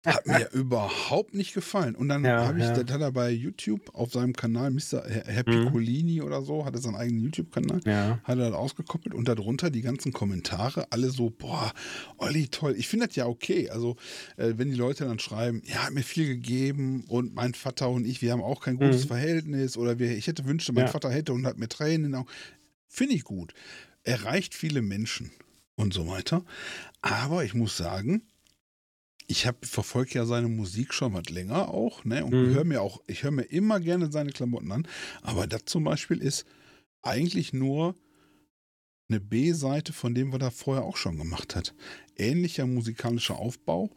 Hat mir überhaupt nicht gefallen. Und dann Ja, habe ich, ja. das hat er bei YouTube auf seinem Kanal, Mr. Herr Herr Mhm. Piccolini oder so, hat er seinen eigenen YouTube-Kanal, Ja. hat er das ausgekoppelt und darunter die ganzen Kommentare, alle so, boah, Olli, toll. Ich finde das ja okay. Also, äh, wenn die Leute dann schreiben, ja, hat mir viel gegeben und mein Vater und ich, wir haben auch kein gutes Mhm. Verhältnis oder wir, ich hätte wünschte, mein. Vater hätte und hat mir Tränen in den Augen. Finde ich gut. Erreicht viele Menschen und so weiter. Aber ich muss sagen, ich habe verfolge ja seine Musik schon was länger auch, ne? Und Mhm. höre mir auch, ich höre mir immer gerne seine Klamotten an. Aber das zum Beispiel ist eigentlich nur eine B-Seite von dem, was er vorher auch schon gemacht hat. Ähnlicher musikalischer Aufbau,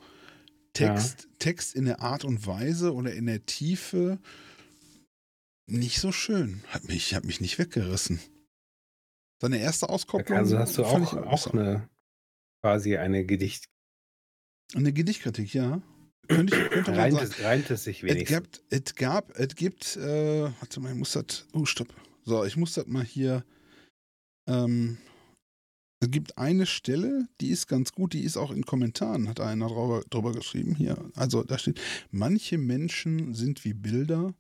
Text, Text in der Art und Weise oder in der Tiefe nicht so schön. Hat mich, hat mich nicht weggerissen. Seine erste Auskopplung. Also hast du auch, auch eine quasi eine Gedicht. Eine Gedichtkritik, ja. Könnte ich, könnte man Reimt sagen. es, reimt es sich wenigstens. gab, es gab, es gibt, äh, warte mal, ich muss das, oh, stopp. So, ich muss das mal hier, ähm, es gibt eine Stelle, die ist ganz gut, die ist auch in Kommentaren, hat einer drüber, drüber geschrieben hier. Also da steht, manche Menschen sind wie Bilder,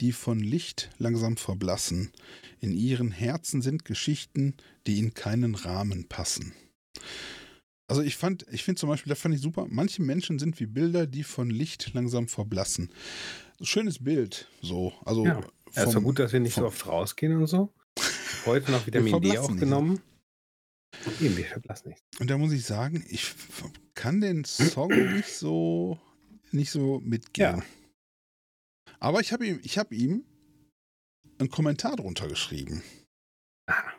die von Licht langsam verblassen. In ihren Herzen sind Geschichten, die in keinen Rahmen passen. Also ich fand, ich finde zum Beispiel, das fand ich super. Manche Menschen sind wie Bilder, die von Licht langsam verblassen. Schönes Bild, so. Also Ja. Vom- doch gut, dass wir nicht so vom- oft rausgehen und so. Heute noch Vitamin D nicht. aufgenommen. Eben, wir verblassen nicht. Und da muss ich sagen, ich kann den Song nicht so nicht so mitgehen. Ja. Aber ich habe ihm, ich habe ihm einen Kommentar drunter geschrieben. Ah.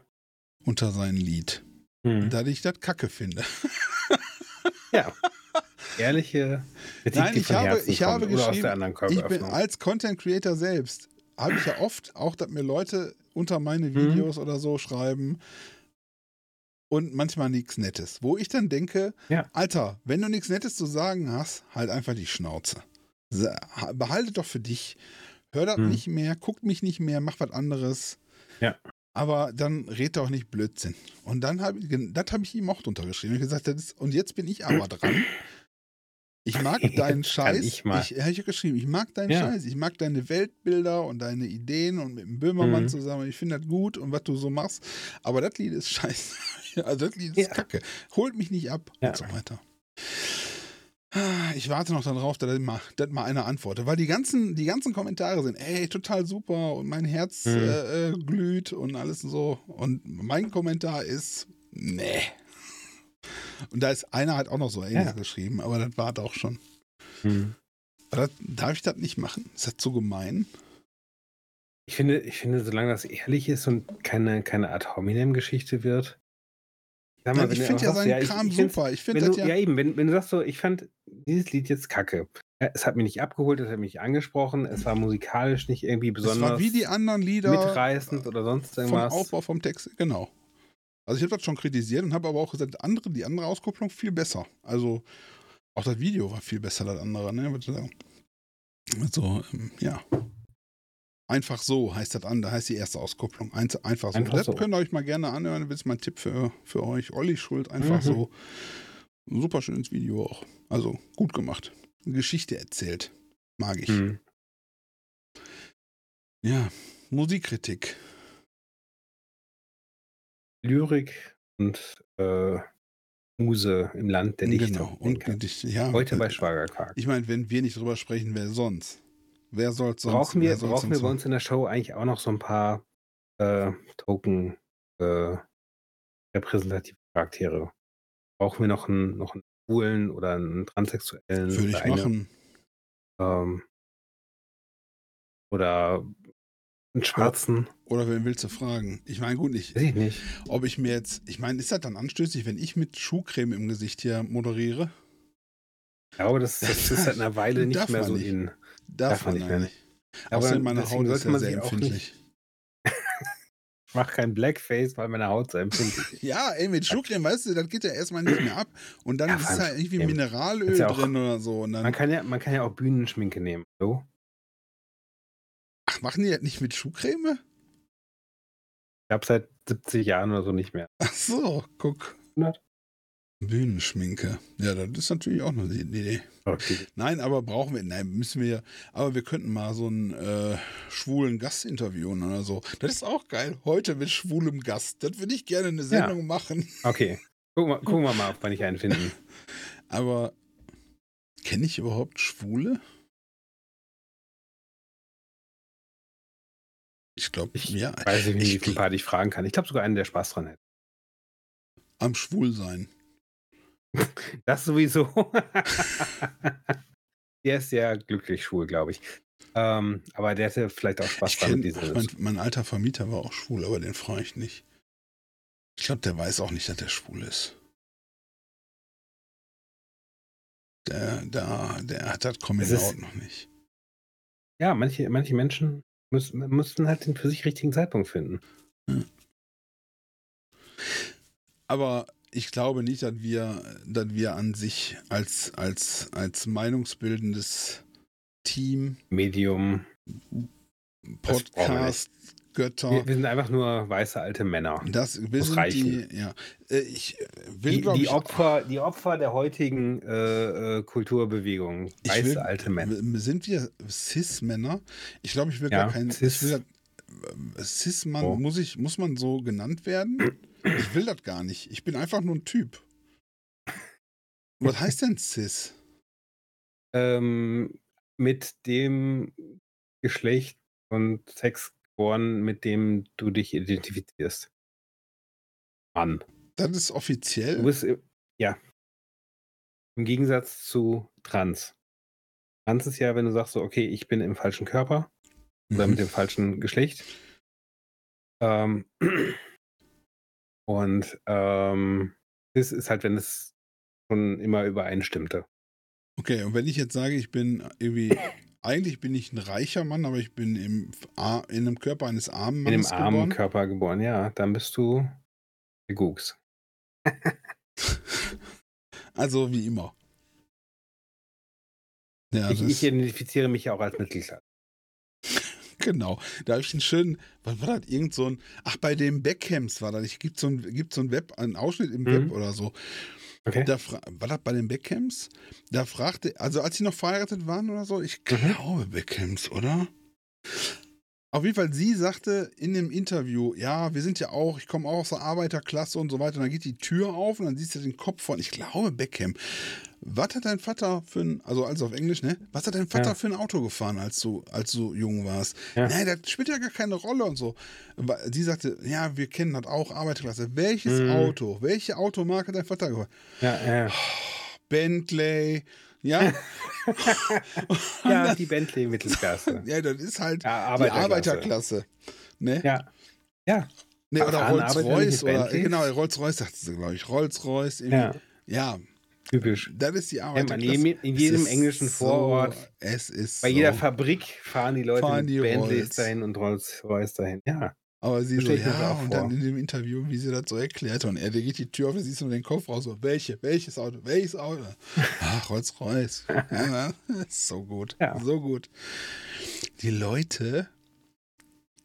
Unter sein Lied. Hm. Da ich das Kacke finde. Ja. ehrliche Kritik, Nein, ich habe, Herzen ich habe geschrieben, ich bin als Content Creator selbst, habe ich ja oft auch, dass mir Leute unter meine Mhm. Videos oder so schreiben und manchmal nichts Nettes. Wo ich dann denke, Ja. Alter, wenn du nichts Nettes zu sagen hast, halt einfach die Schnauze. Behalte doch für dich. Hör das Mhm. nicht mehr, guck mich nicht mehr, mach was anderes. Ja. Aber dann red doch nicht Blödsinn. Und dann habe ich, das habe ich ihm auch drunter geschrieben. Ich gesagt, das ist, und jetzt bin ich aber dran. Ich mag deinen Scheiß. ich mal. Ich, ich geschrieben, ich mag deinen Ja. Scheiß. Ich mag deine Weltbilder und deine Ideen und mit dem Böhmermann Mhm. zusammen. Ich finde das gut und was du so machst. Aber das Lied ist scheiße. Also das Lied ist Ja. kacke. Holt mich nicht ab Ja. und so weiter. Ich warte noch darauf, dass mal, dass mal einer antwortet, weil die ganzen, die ganzen Kommentare sind, ey, total super und mein Herz Mhm. äh, äh, glüht und alles so. Und mein Kommentar ist, nee. Und da ist einer halt auch noch so ähnliches Ja. geschrieben, aber das war doch schon. Hm. Aber das, darf ich das nicht machen? Ist das zu gemein? Ich finde, ich finde, solange das ehrlich ist und keine, keine Ad hominem-Geschichte wird. Sag Nein, wenn ich du finde ja seinen ich- Kram ich super. Ich finde das ja. ja, eben, wenn, wenn du sagst so, ich fand dieses Lied jetzt kacke. Ja, Es hat mich nicht abgeholt, es hat mich nicht angesprochen, es war musikalisch nicht irgendwie besonders war wie die anderen Lieder mitreißend oder sonst vom irgendwas. Aufbau vom Text. Genau. Also ich habe das schon kritisiert und habe aber auch gesagt, andere, die andere Auskopplung viel besser. Also auch das Video war viel besser, das andere. Ne? Würde ich sagen. Also, ähm, ja. Einfach so heißt das an, da heißt die erste Auskopplung. Ein- Einfach so. Einfach das so. könnt ihr euch mal gerne anhören. Das ist mein Tipp für, für euch. Olli Schuld, einfach Mhm. so. Super schönes Video auch. Also gut gemacht. Geschichte erzählt. Mag ich. Hm. Ja. Musikkritik. Lyrik und äh, Muse im Land der Dichter. Genau. Und. Dicht- ja, Heute bei Schwagerquark. Ich meine, wenn wir nicht drüber sprechen, wer sonst? Wer soll sonst? Brauchen wir, brauchen wir bei uns in der Show eigentlich auch noch so ein paar äh, Token äh, repräsentative Charaktere? Brauchen wir noch einen, noch einen schwulen oder einen transsexuellen? Würde oder ich eine, machen. Ähm, oder einen schwarzen? Oder wen willst du fragen? Ich meine, gut, ich, Weiß ich nicht. ob ich mir jetzt, ich meine, ist das dann anstößig, wenn ich mit Schuhcreme im Gesicht hier moderiere? Ich glaube, das, das ist seit einer Weile nicht mehr so nicht. in. Darf, man nicht mehr. nicht. Aber Außerdem meine deswegen Haut ist ja man sehr empfindlich. Ich mache kein Blackface, weil meine Haut so empfindlich ist. Ja, ey, mit Schuhcreme, weißt du, das geht ja erstmal nicht mehr ab. Und dann Ja, ist da allem irgendwie Schuhcreme. Mineralöl ja auch- drin oder so. Und Man kann ja, man kann ja auch Bühnenschminke nehmen. So? ach, machen die das nicht mit Schuhcreme? Ich habe seit 70 Jahren oder so nicht mehr. Ach so, guck. 100? Bühnenschminke. Ja, das ist natürlich auch eine Idee. Okay. Nein, aber brauchen wir, nein, müssen wir, aber wir könnten mal so einen äh, schwulen Gast interviewen oder so. Das ist auch geil. Heute mit schwulem Gast. Das würde ich gerne eine Sendung machen. Okay. Gucken wir, gucken wir mal, ob wir nicht einen finden. Aber kenne ich überhaupt Schwule? Ich glaube, Ich ja, Weiß ich nicht, ich wie gl- Part ich fragen kann. Ich glaube sogar einen, der Spaß dran hätte. am Schwulsein. Das sowieso. der ist sehr glücklich schwul, glaube ich. Ähm, aber der hätte vielleicht auch Spaß kenn, mit dieser mein, mein alter Vermieter war auch schwul, aber den frage ich nicht. Ich glaube, der weiß auch nicht, dass er schwul ist. Der, der, der hat das Coming ist- Out noch nicht. Ja, manche, manche Menschen müssen, müssen halt den für sich richtigen Zeitpunkt finden. Aber ich glaube nicht, dass wir, dass wir an sich als, als, als meinungsbildendes Team, Medium. Podcast, Götter, Wir, wir sind einfach nur weiße alte Männer. das, wir sind reichen. die, ja. Äh, Ich äh, will, Die, die, ich, Opfer, die Opfer der heutigen äh, äh, Kulturbewegung. Weiße will- alte Männer. Sind wir Cis-Männer? Ich glaube, ich will Ja, gar kein. Cis. Cis-Mann, Oh. muss, ich, muss man so genannt werden? Ich will das gar nicht. Ich bin einfach nur ein Typ. Was heißt denn Cis? Ähm, mit dem Geschlecht und Sex geboren, mit dem du dich identifizierst. Mann. Das ist offiziell. Du bist, ja. Im Gegensatz zu Trans. Trans ist ja, wenn du sagst so, okay, ich bin im falschen Körper oder mit dem falschen Geschlecht. Ähm, und ähm, das ist halt, wenn es schon immer übereinstimmte. Okay, und wenn ich jetzt sage, ich bin irgendwie, eigentlich bin ich ein reicher Mann, aber ich bin im, in einem Körper eines armen In dem Mannes armen geboren. Körper geboren, ja, dann bist du der Gux. Also wie immer. Ja, ich, ich identifiziere mich ja auch als Mittelklasse. Genau. Da habe ich einen schönen, was war das? Irgend so ein, ach, bei den Beckhams war das. Gibt so ein, gibt so ein Web, einen Ausschnitt im Mhm. Web oder so. Okay. Da war das bei den Beckhams? Da fragte, also als sie noch verheiratet waren oder so, ich Mhm. glaube Beckhams, oder? Auf jeden Fall, sie sagte in dem Interview, ja, wir sind ja auch, ich komme auch aus der Arbeiterklasse und so weiter. Und dann geht die Tür auf und dann siehst du den Kopf von, ich glaube, Beckham. Was hat dein Vater für ein, also alles auf Englisch, ne? Was hat dein Vater Ja. für ein Auto gefahren, als du, als du jung warst? Ja. Nein, das spielt ja gar keine Rolle und so. Sie sagte, ja, wir kennen das auch, Arbeiterklasse. Welches Mhm. Auto, welche Automarke hat dein Vater gefahren? Ja, ja. Bentley, ja? ja die Bentley-Mittelklasse. ja, das ist halt Ja, die Arbeiterklasse. Arbeiterklasse. Ne? Ja. Ja. Nee, oder Rolls-Royce oder genau, Rolls-Royce sagte sie, glaube ich. Rolls-Royce. Ja. Ja. Typisch. das ist die Ja, man, Arbeiterklasse. in, jedem englischen so, Vorort, es ist bei so. jeder Fabrik fahren die Leute Fahren die Bentleys Rolls. dahin und Rolls-Royce dahin. Ja. Aber sie So so, ja, und vor. dann in dem Interview, wie sie das so erklärt und er, der geht die Tür auf, und siehst du nur den Kopf raus, so, welche, welches Auto, welches Auto? Ach, Rolls-Royce. ja, so gut, Ja. so gut. Die Leute,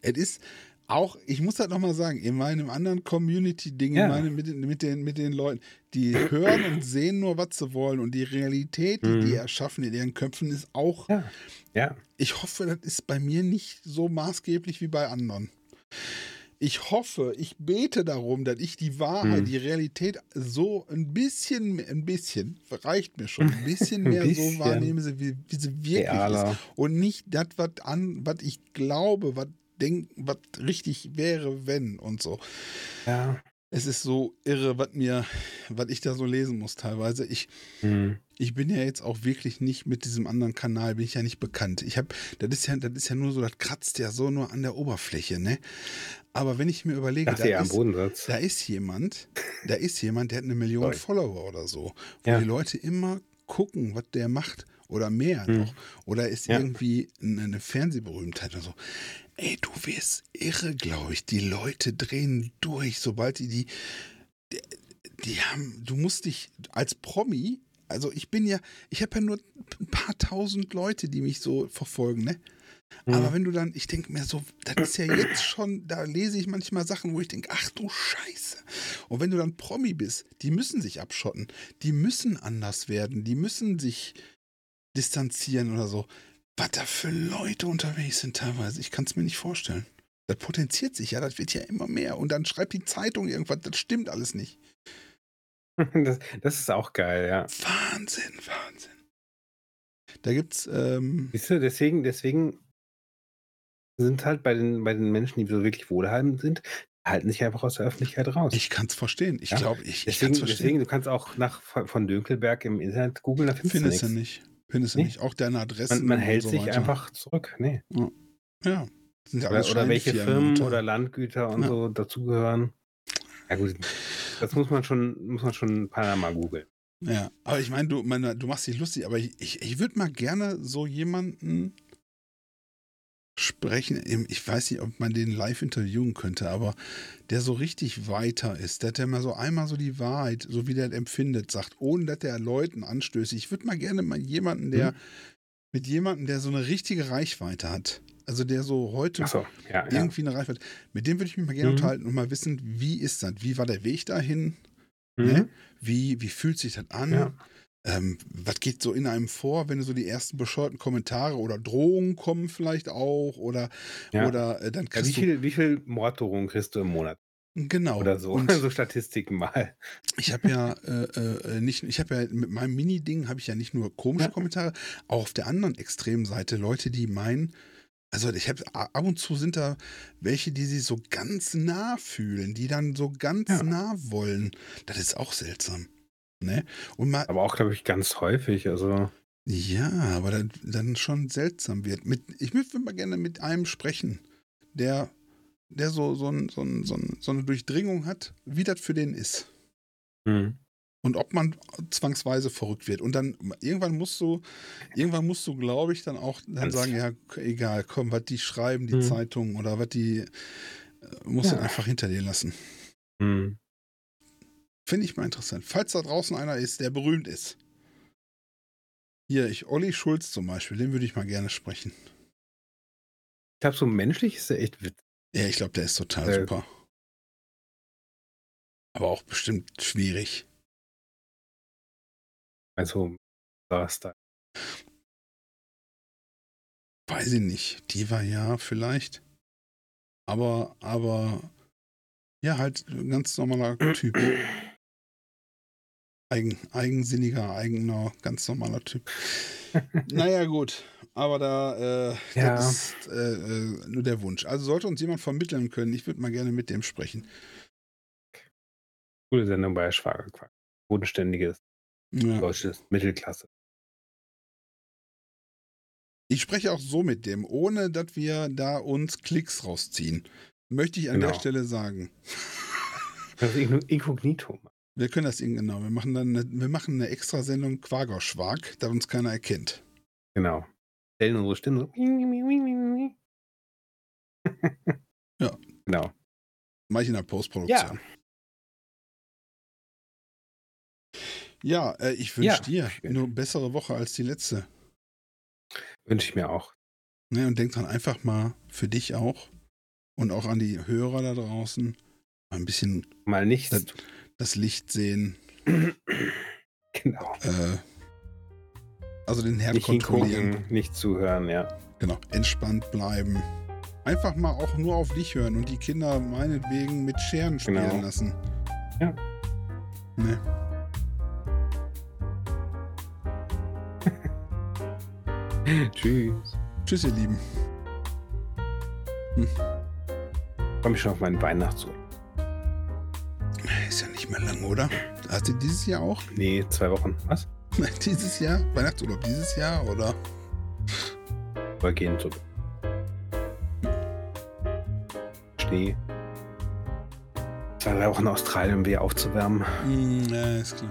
es ist auch, ich muss das nochmal sagen, in meinem anderen Community-Ding, Ja. in meinem, mit, den, mit, den, mit den Leuten, die hören und sehen nur, was sie wollen und die Realität, die Mhm. die erschaffen in ihren Köpfen, ist auch Ja. Ja. ich hoffe, das ist bei mir nicht so maßgeblich wie bei anderen. Ich hoffe, ich bete darum, dass ich die Wahrheit, Hm. die Realität so ein bisschen, ein bisschen, reicht mir schon, ein bisschen Ein mehr bisschen. so wahrnehme, wie, wie sie wirklich ist. Realer. Und nicht das, was an, was ich glaube, was denk, was richtig wäre, wenn und so. Ja. Es ist so irre, was mir, was ich da so lesen muss teilweise. Ich, Hm. ich bin ja jetzt auch wirklich nicht mit diesem anderen Kanal, bin ich ja nicht bekannt. Ich habe, das ist ja, das ist ja nur so, das kratzt ja so nur an der Oberfläche, ne? Aber wenn ich mir überlege, ja da am ist, da ist jemand, da ist jemand, der hat eine Million Sorry. Follower oder so, wo Ja. die Leute immer gucken, was der macht oder mehr Hm. noch. Oder ist Ja. irgendwie eine Fernsehberühmtheit oder so. Ey, du wirst irre, glaube ich. Die Leute drehen durch, sobald die die, die, die haben, du musst dich als Promi, also ich bin ja, ich habe ja nur ein paar tausend Leute, die mich so verfolgen, ne? Hm. Aber wenn du dann, ich denke mir so, das ist ja jetzt schon, da lese ich manchmal Sachen, wo ich denke, ach du Scheiße. Und wenn du dann Promi bist, die müssen sich abschotten, die müssen anders werden, die müssen sich distanzieren oder so. Was da für Leute unterwegs sind teilweise, ich kann es mir nicht vorstellen. Das potenziert sich ja, das wird ja immer mehr. Und dann schreibt die Zeitung irgendwas, das stimmt alles nicht. Das, das ist auch geil, ja. Wahnsinn, Wahnsinn. Da gibt's, ähm, Siehst du, deswegen, deswegen sind halt bei den, bei den Menschen, die so wirklich wohlhabend sind, halten sich einfach aus der Öffentlichkeit raus. ich kann's verstehen. Ich Ja. glaube, ich, ich deswegen, kann's verstehen. deswegen, du kannst auch nach von Dönkelberg im Internet googeln, da findest, Findest du du nichts. nicht. Findest du Nee. nicht. Auch deine Adressen. Man, man hält so sich weiter. einfach zurück. Nee. Ja. Sind ja Oder, oder welche Firmen unter- oder Landgüter und Ja. so dazugehören. Ja gut, das muss man schon, muss man schon ein paar Mal googeln. Ja, aber ich meine, du, meine, du machst dich lustig, aber ich, ich, ich würde mal gerne so jemanden sprechen. Ich weiß nicht, ob man den live interviewen könnte, aber der so richtig weiter ist, der, der mal so einmal so die Wahrheit, so wie der empfindet, sagt, ohne dass der Leuten anstößt. Ich würde mal gerne mal jemanden, der Mhm. mit jemandem, der so eine richtige Reichweite hat. Also der so heute Achso, ja, ja. irgendwie eine Reichweite. Mit dem würde ich mich mal gerne Mhm. unterhalten und mal wissen, wie ist das? Wie war der Weg dahin? Mhm. Ne? Wie, wie fühlt sich das an? Ja. Ähm, was geht so in einem vor, wenn so die ersten bescheuerten Kommentare oder Drohungen kommen vielleicht auch oder, Ja. oder äh, dann Ja, wie kriegst viel, wie viel Morddrohungen kriegst du im Monat du genau oder so? Und so Statistiken mal. ich habe ja äh, äh, nicht, ich habe ja mit meinem Mini-Ding habe ich ja nicht nur komische Ja. Kommentare, auch auf der anderen Extremseite Leute, die meinen, also ich habe ab und zu sind da welche, die sich so ganz nah fühlen, die dann so ganz Ja. nah wollen. Das ist auch seltsam. Ne? Und mal, Aber auch, glaube ich, ganz häufig. Also, Ja, aber dann, dann schon seltsam wird. Mit, ich würde mal gerne mit einem sprechen, der, der so, so, ein, so, ein, so, ein, so eine Durchdringung hat, wie das für den ist. hm. Und ob man zwangsweise verrückt wird. Und dann irgendwann musst du, irgendwann musst du, glaube ich, dann auch dann sagen, ja, egal, komm, was die schreiben, die Mhm. Zeitungen oder was die, äh, musst du Ja. einfach hinter dir lassen. Hm. Finde ich mal interessant. Falls da draußen einer ist, der berühmt ist. Hier, ich, Olli Schulz zum Beispiel, den würde ich mal gerne sprechen. Ich glaube, so menschlich ist er echt witzig. Ja, ich glaube, der ist total Äh. super. Aber auch bestimmt schwierig. Also, was da. Weiß ich nicht. Die war ja vielleicht. Aber, aber, ja, halt ein ganz normaler Typ. Eigen, eigensinniger, eigener, ganz normaler Typ. naja, gut. Aber da, äh, Ja. das ist äh, äh, nur der Wunsch. Also sollte uns jemand vermitteln können, ich würde mal gerne mit dem sprechen. Coole Sendung bei Schwagerquark. Bodenständiges, Ja. deutsches, Mittelklasse. Ich spreche auch so mit dem, ohne dass wir da uns Klicks rausziehen. Möchte ich an der Genau. Stelle sagen. Das ist Inkognito. Wir können das irgendwie genau. Wir machen dann eine, wir machen eine extra Sendung Quagerschwag, da uns keiner erkennt. Genau. Stellen unsere Stimmen so. Ja. Genau. Mach ich in der Postproduktion. Ja, äh, ich wünsche Ja. dir eine bessere Woche als die letzte. Wünsche ich mir auch. Ne, und denk dran einfach mal für dich auch und auch an die Hörer da draußen mal ein bisschen Mal nichts. Das- das Licht sehen, genau. äh, also den Herd Nicht kontrollieren. hingucken, nicht zuhören, ja. Genau, entspannt bleiben. Einfach mal auch nur auf dich hören und die Kinder meinetwegen mit Scheren spielen Genau. lassen. Ja. Ne. Tschüss. Tschüss, ihr Lieben. Komm ich schon auf meinen Weihnachtsurlaub. Nicht mehr lang, oder? Hast du dieses Jahr auch? Nee, zwei Wochen. Was? dieses Jahr? Weihnachtsurlaub dieses Jahr, oder? Wir gehen zurück. Schnee. Zwei, Wochen Australien, um wieder aufzuwärmen. Hm, ja, ist klar.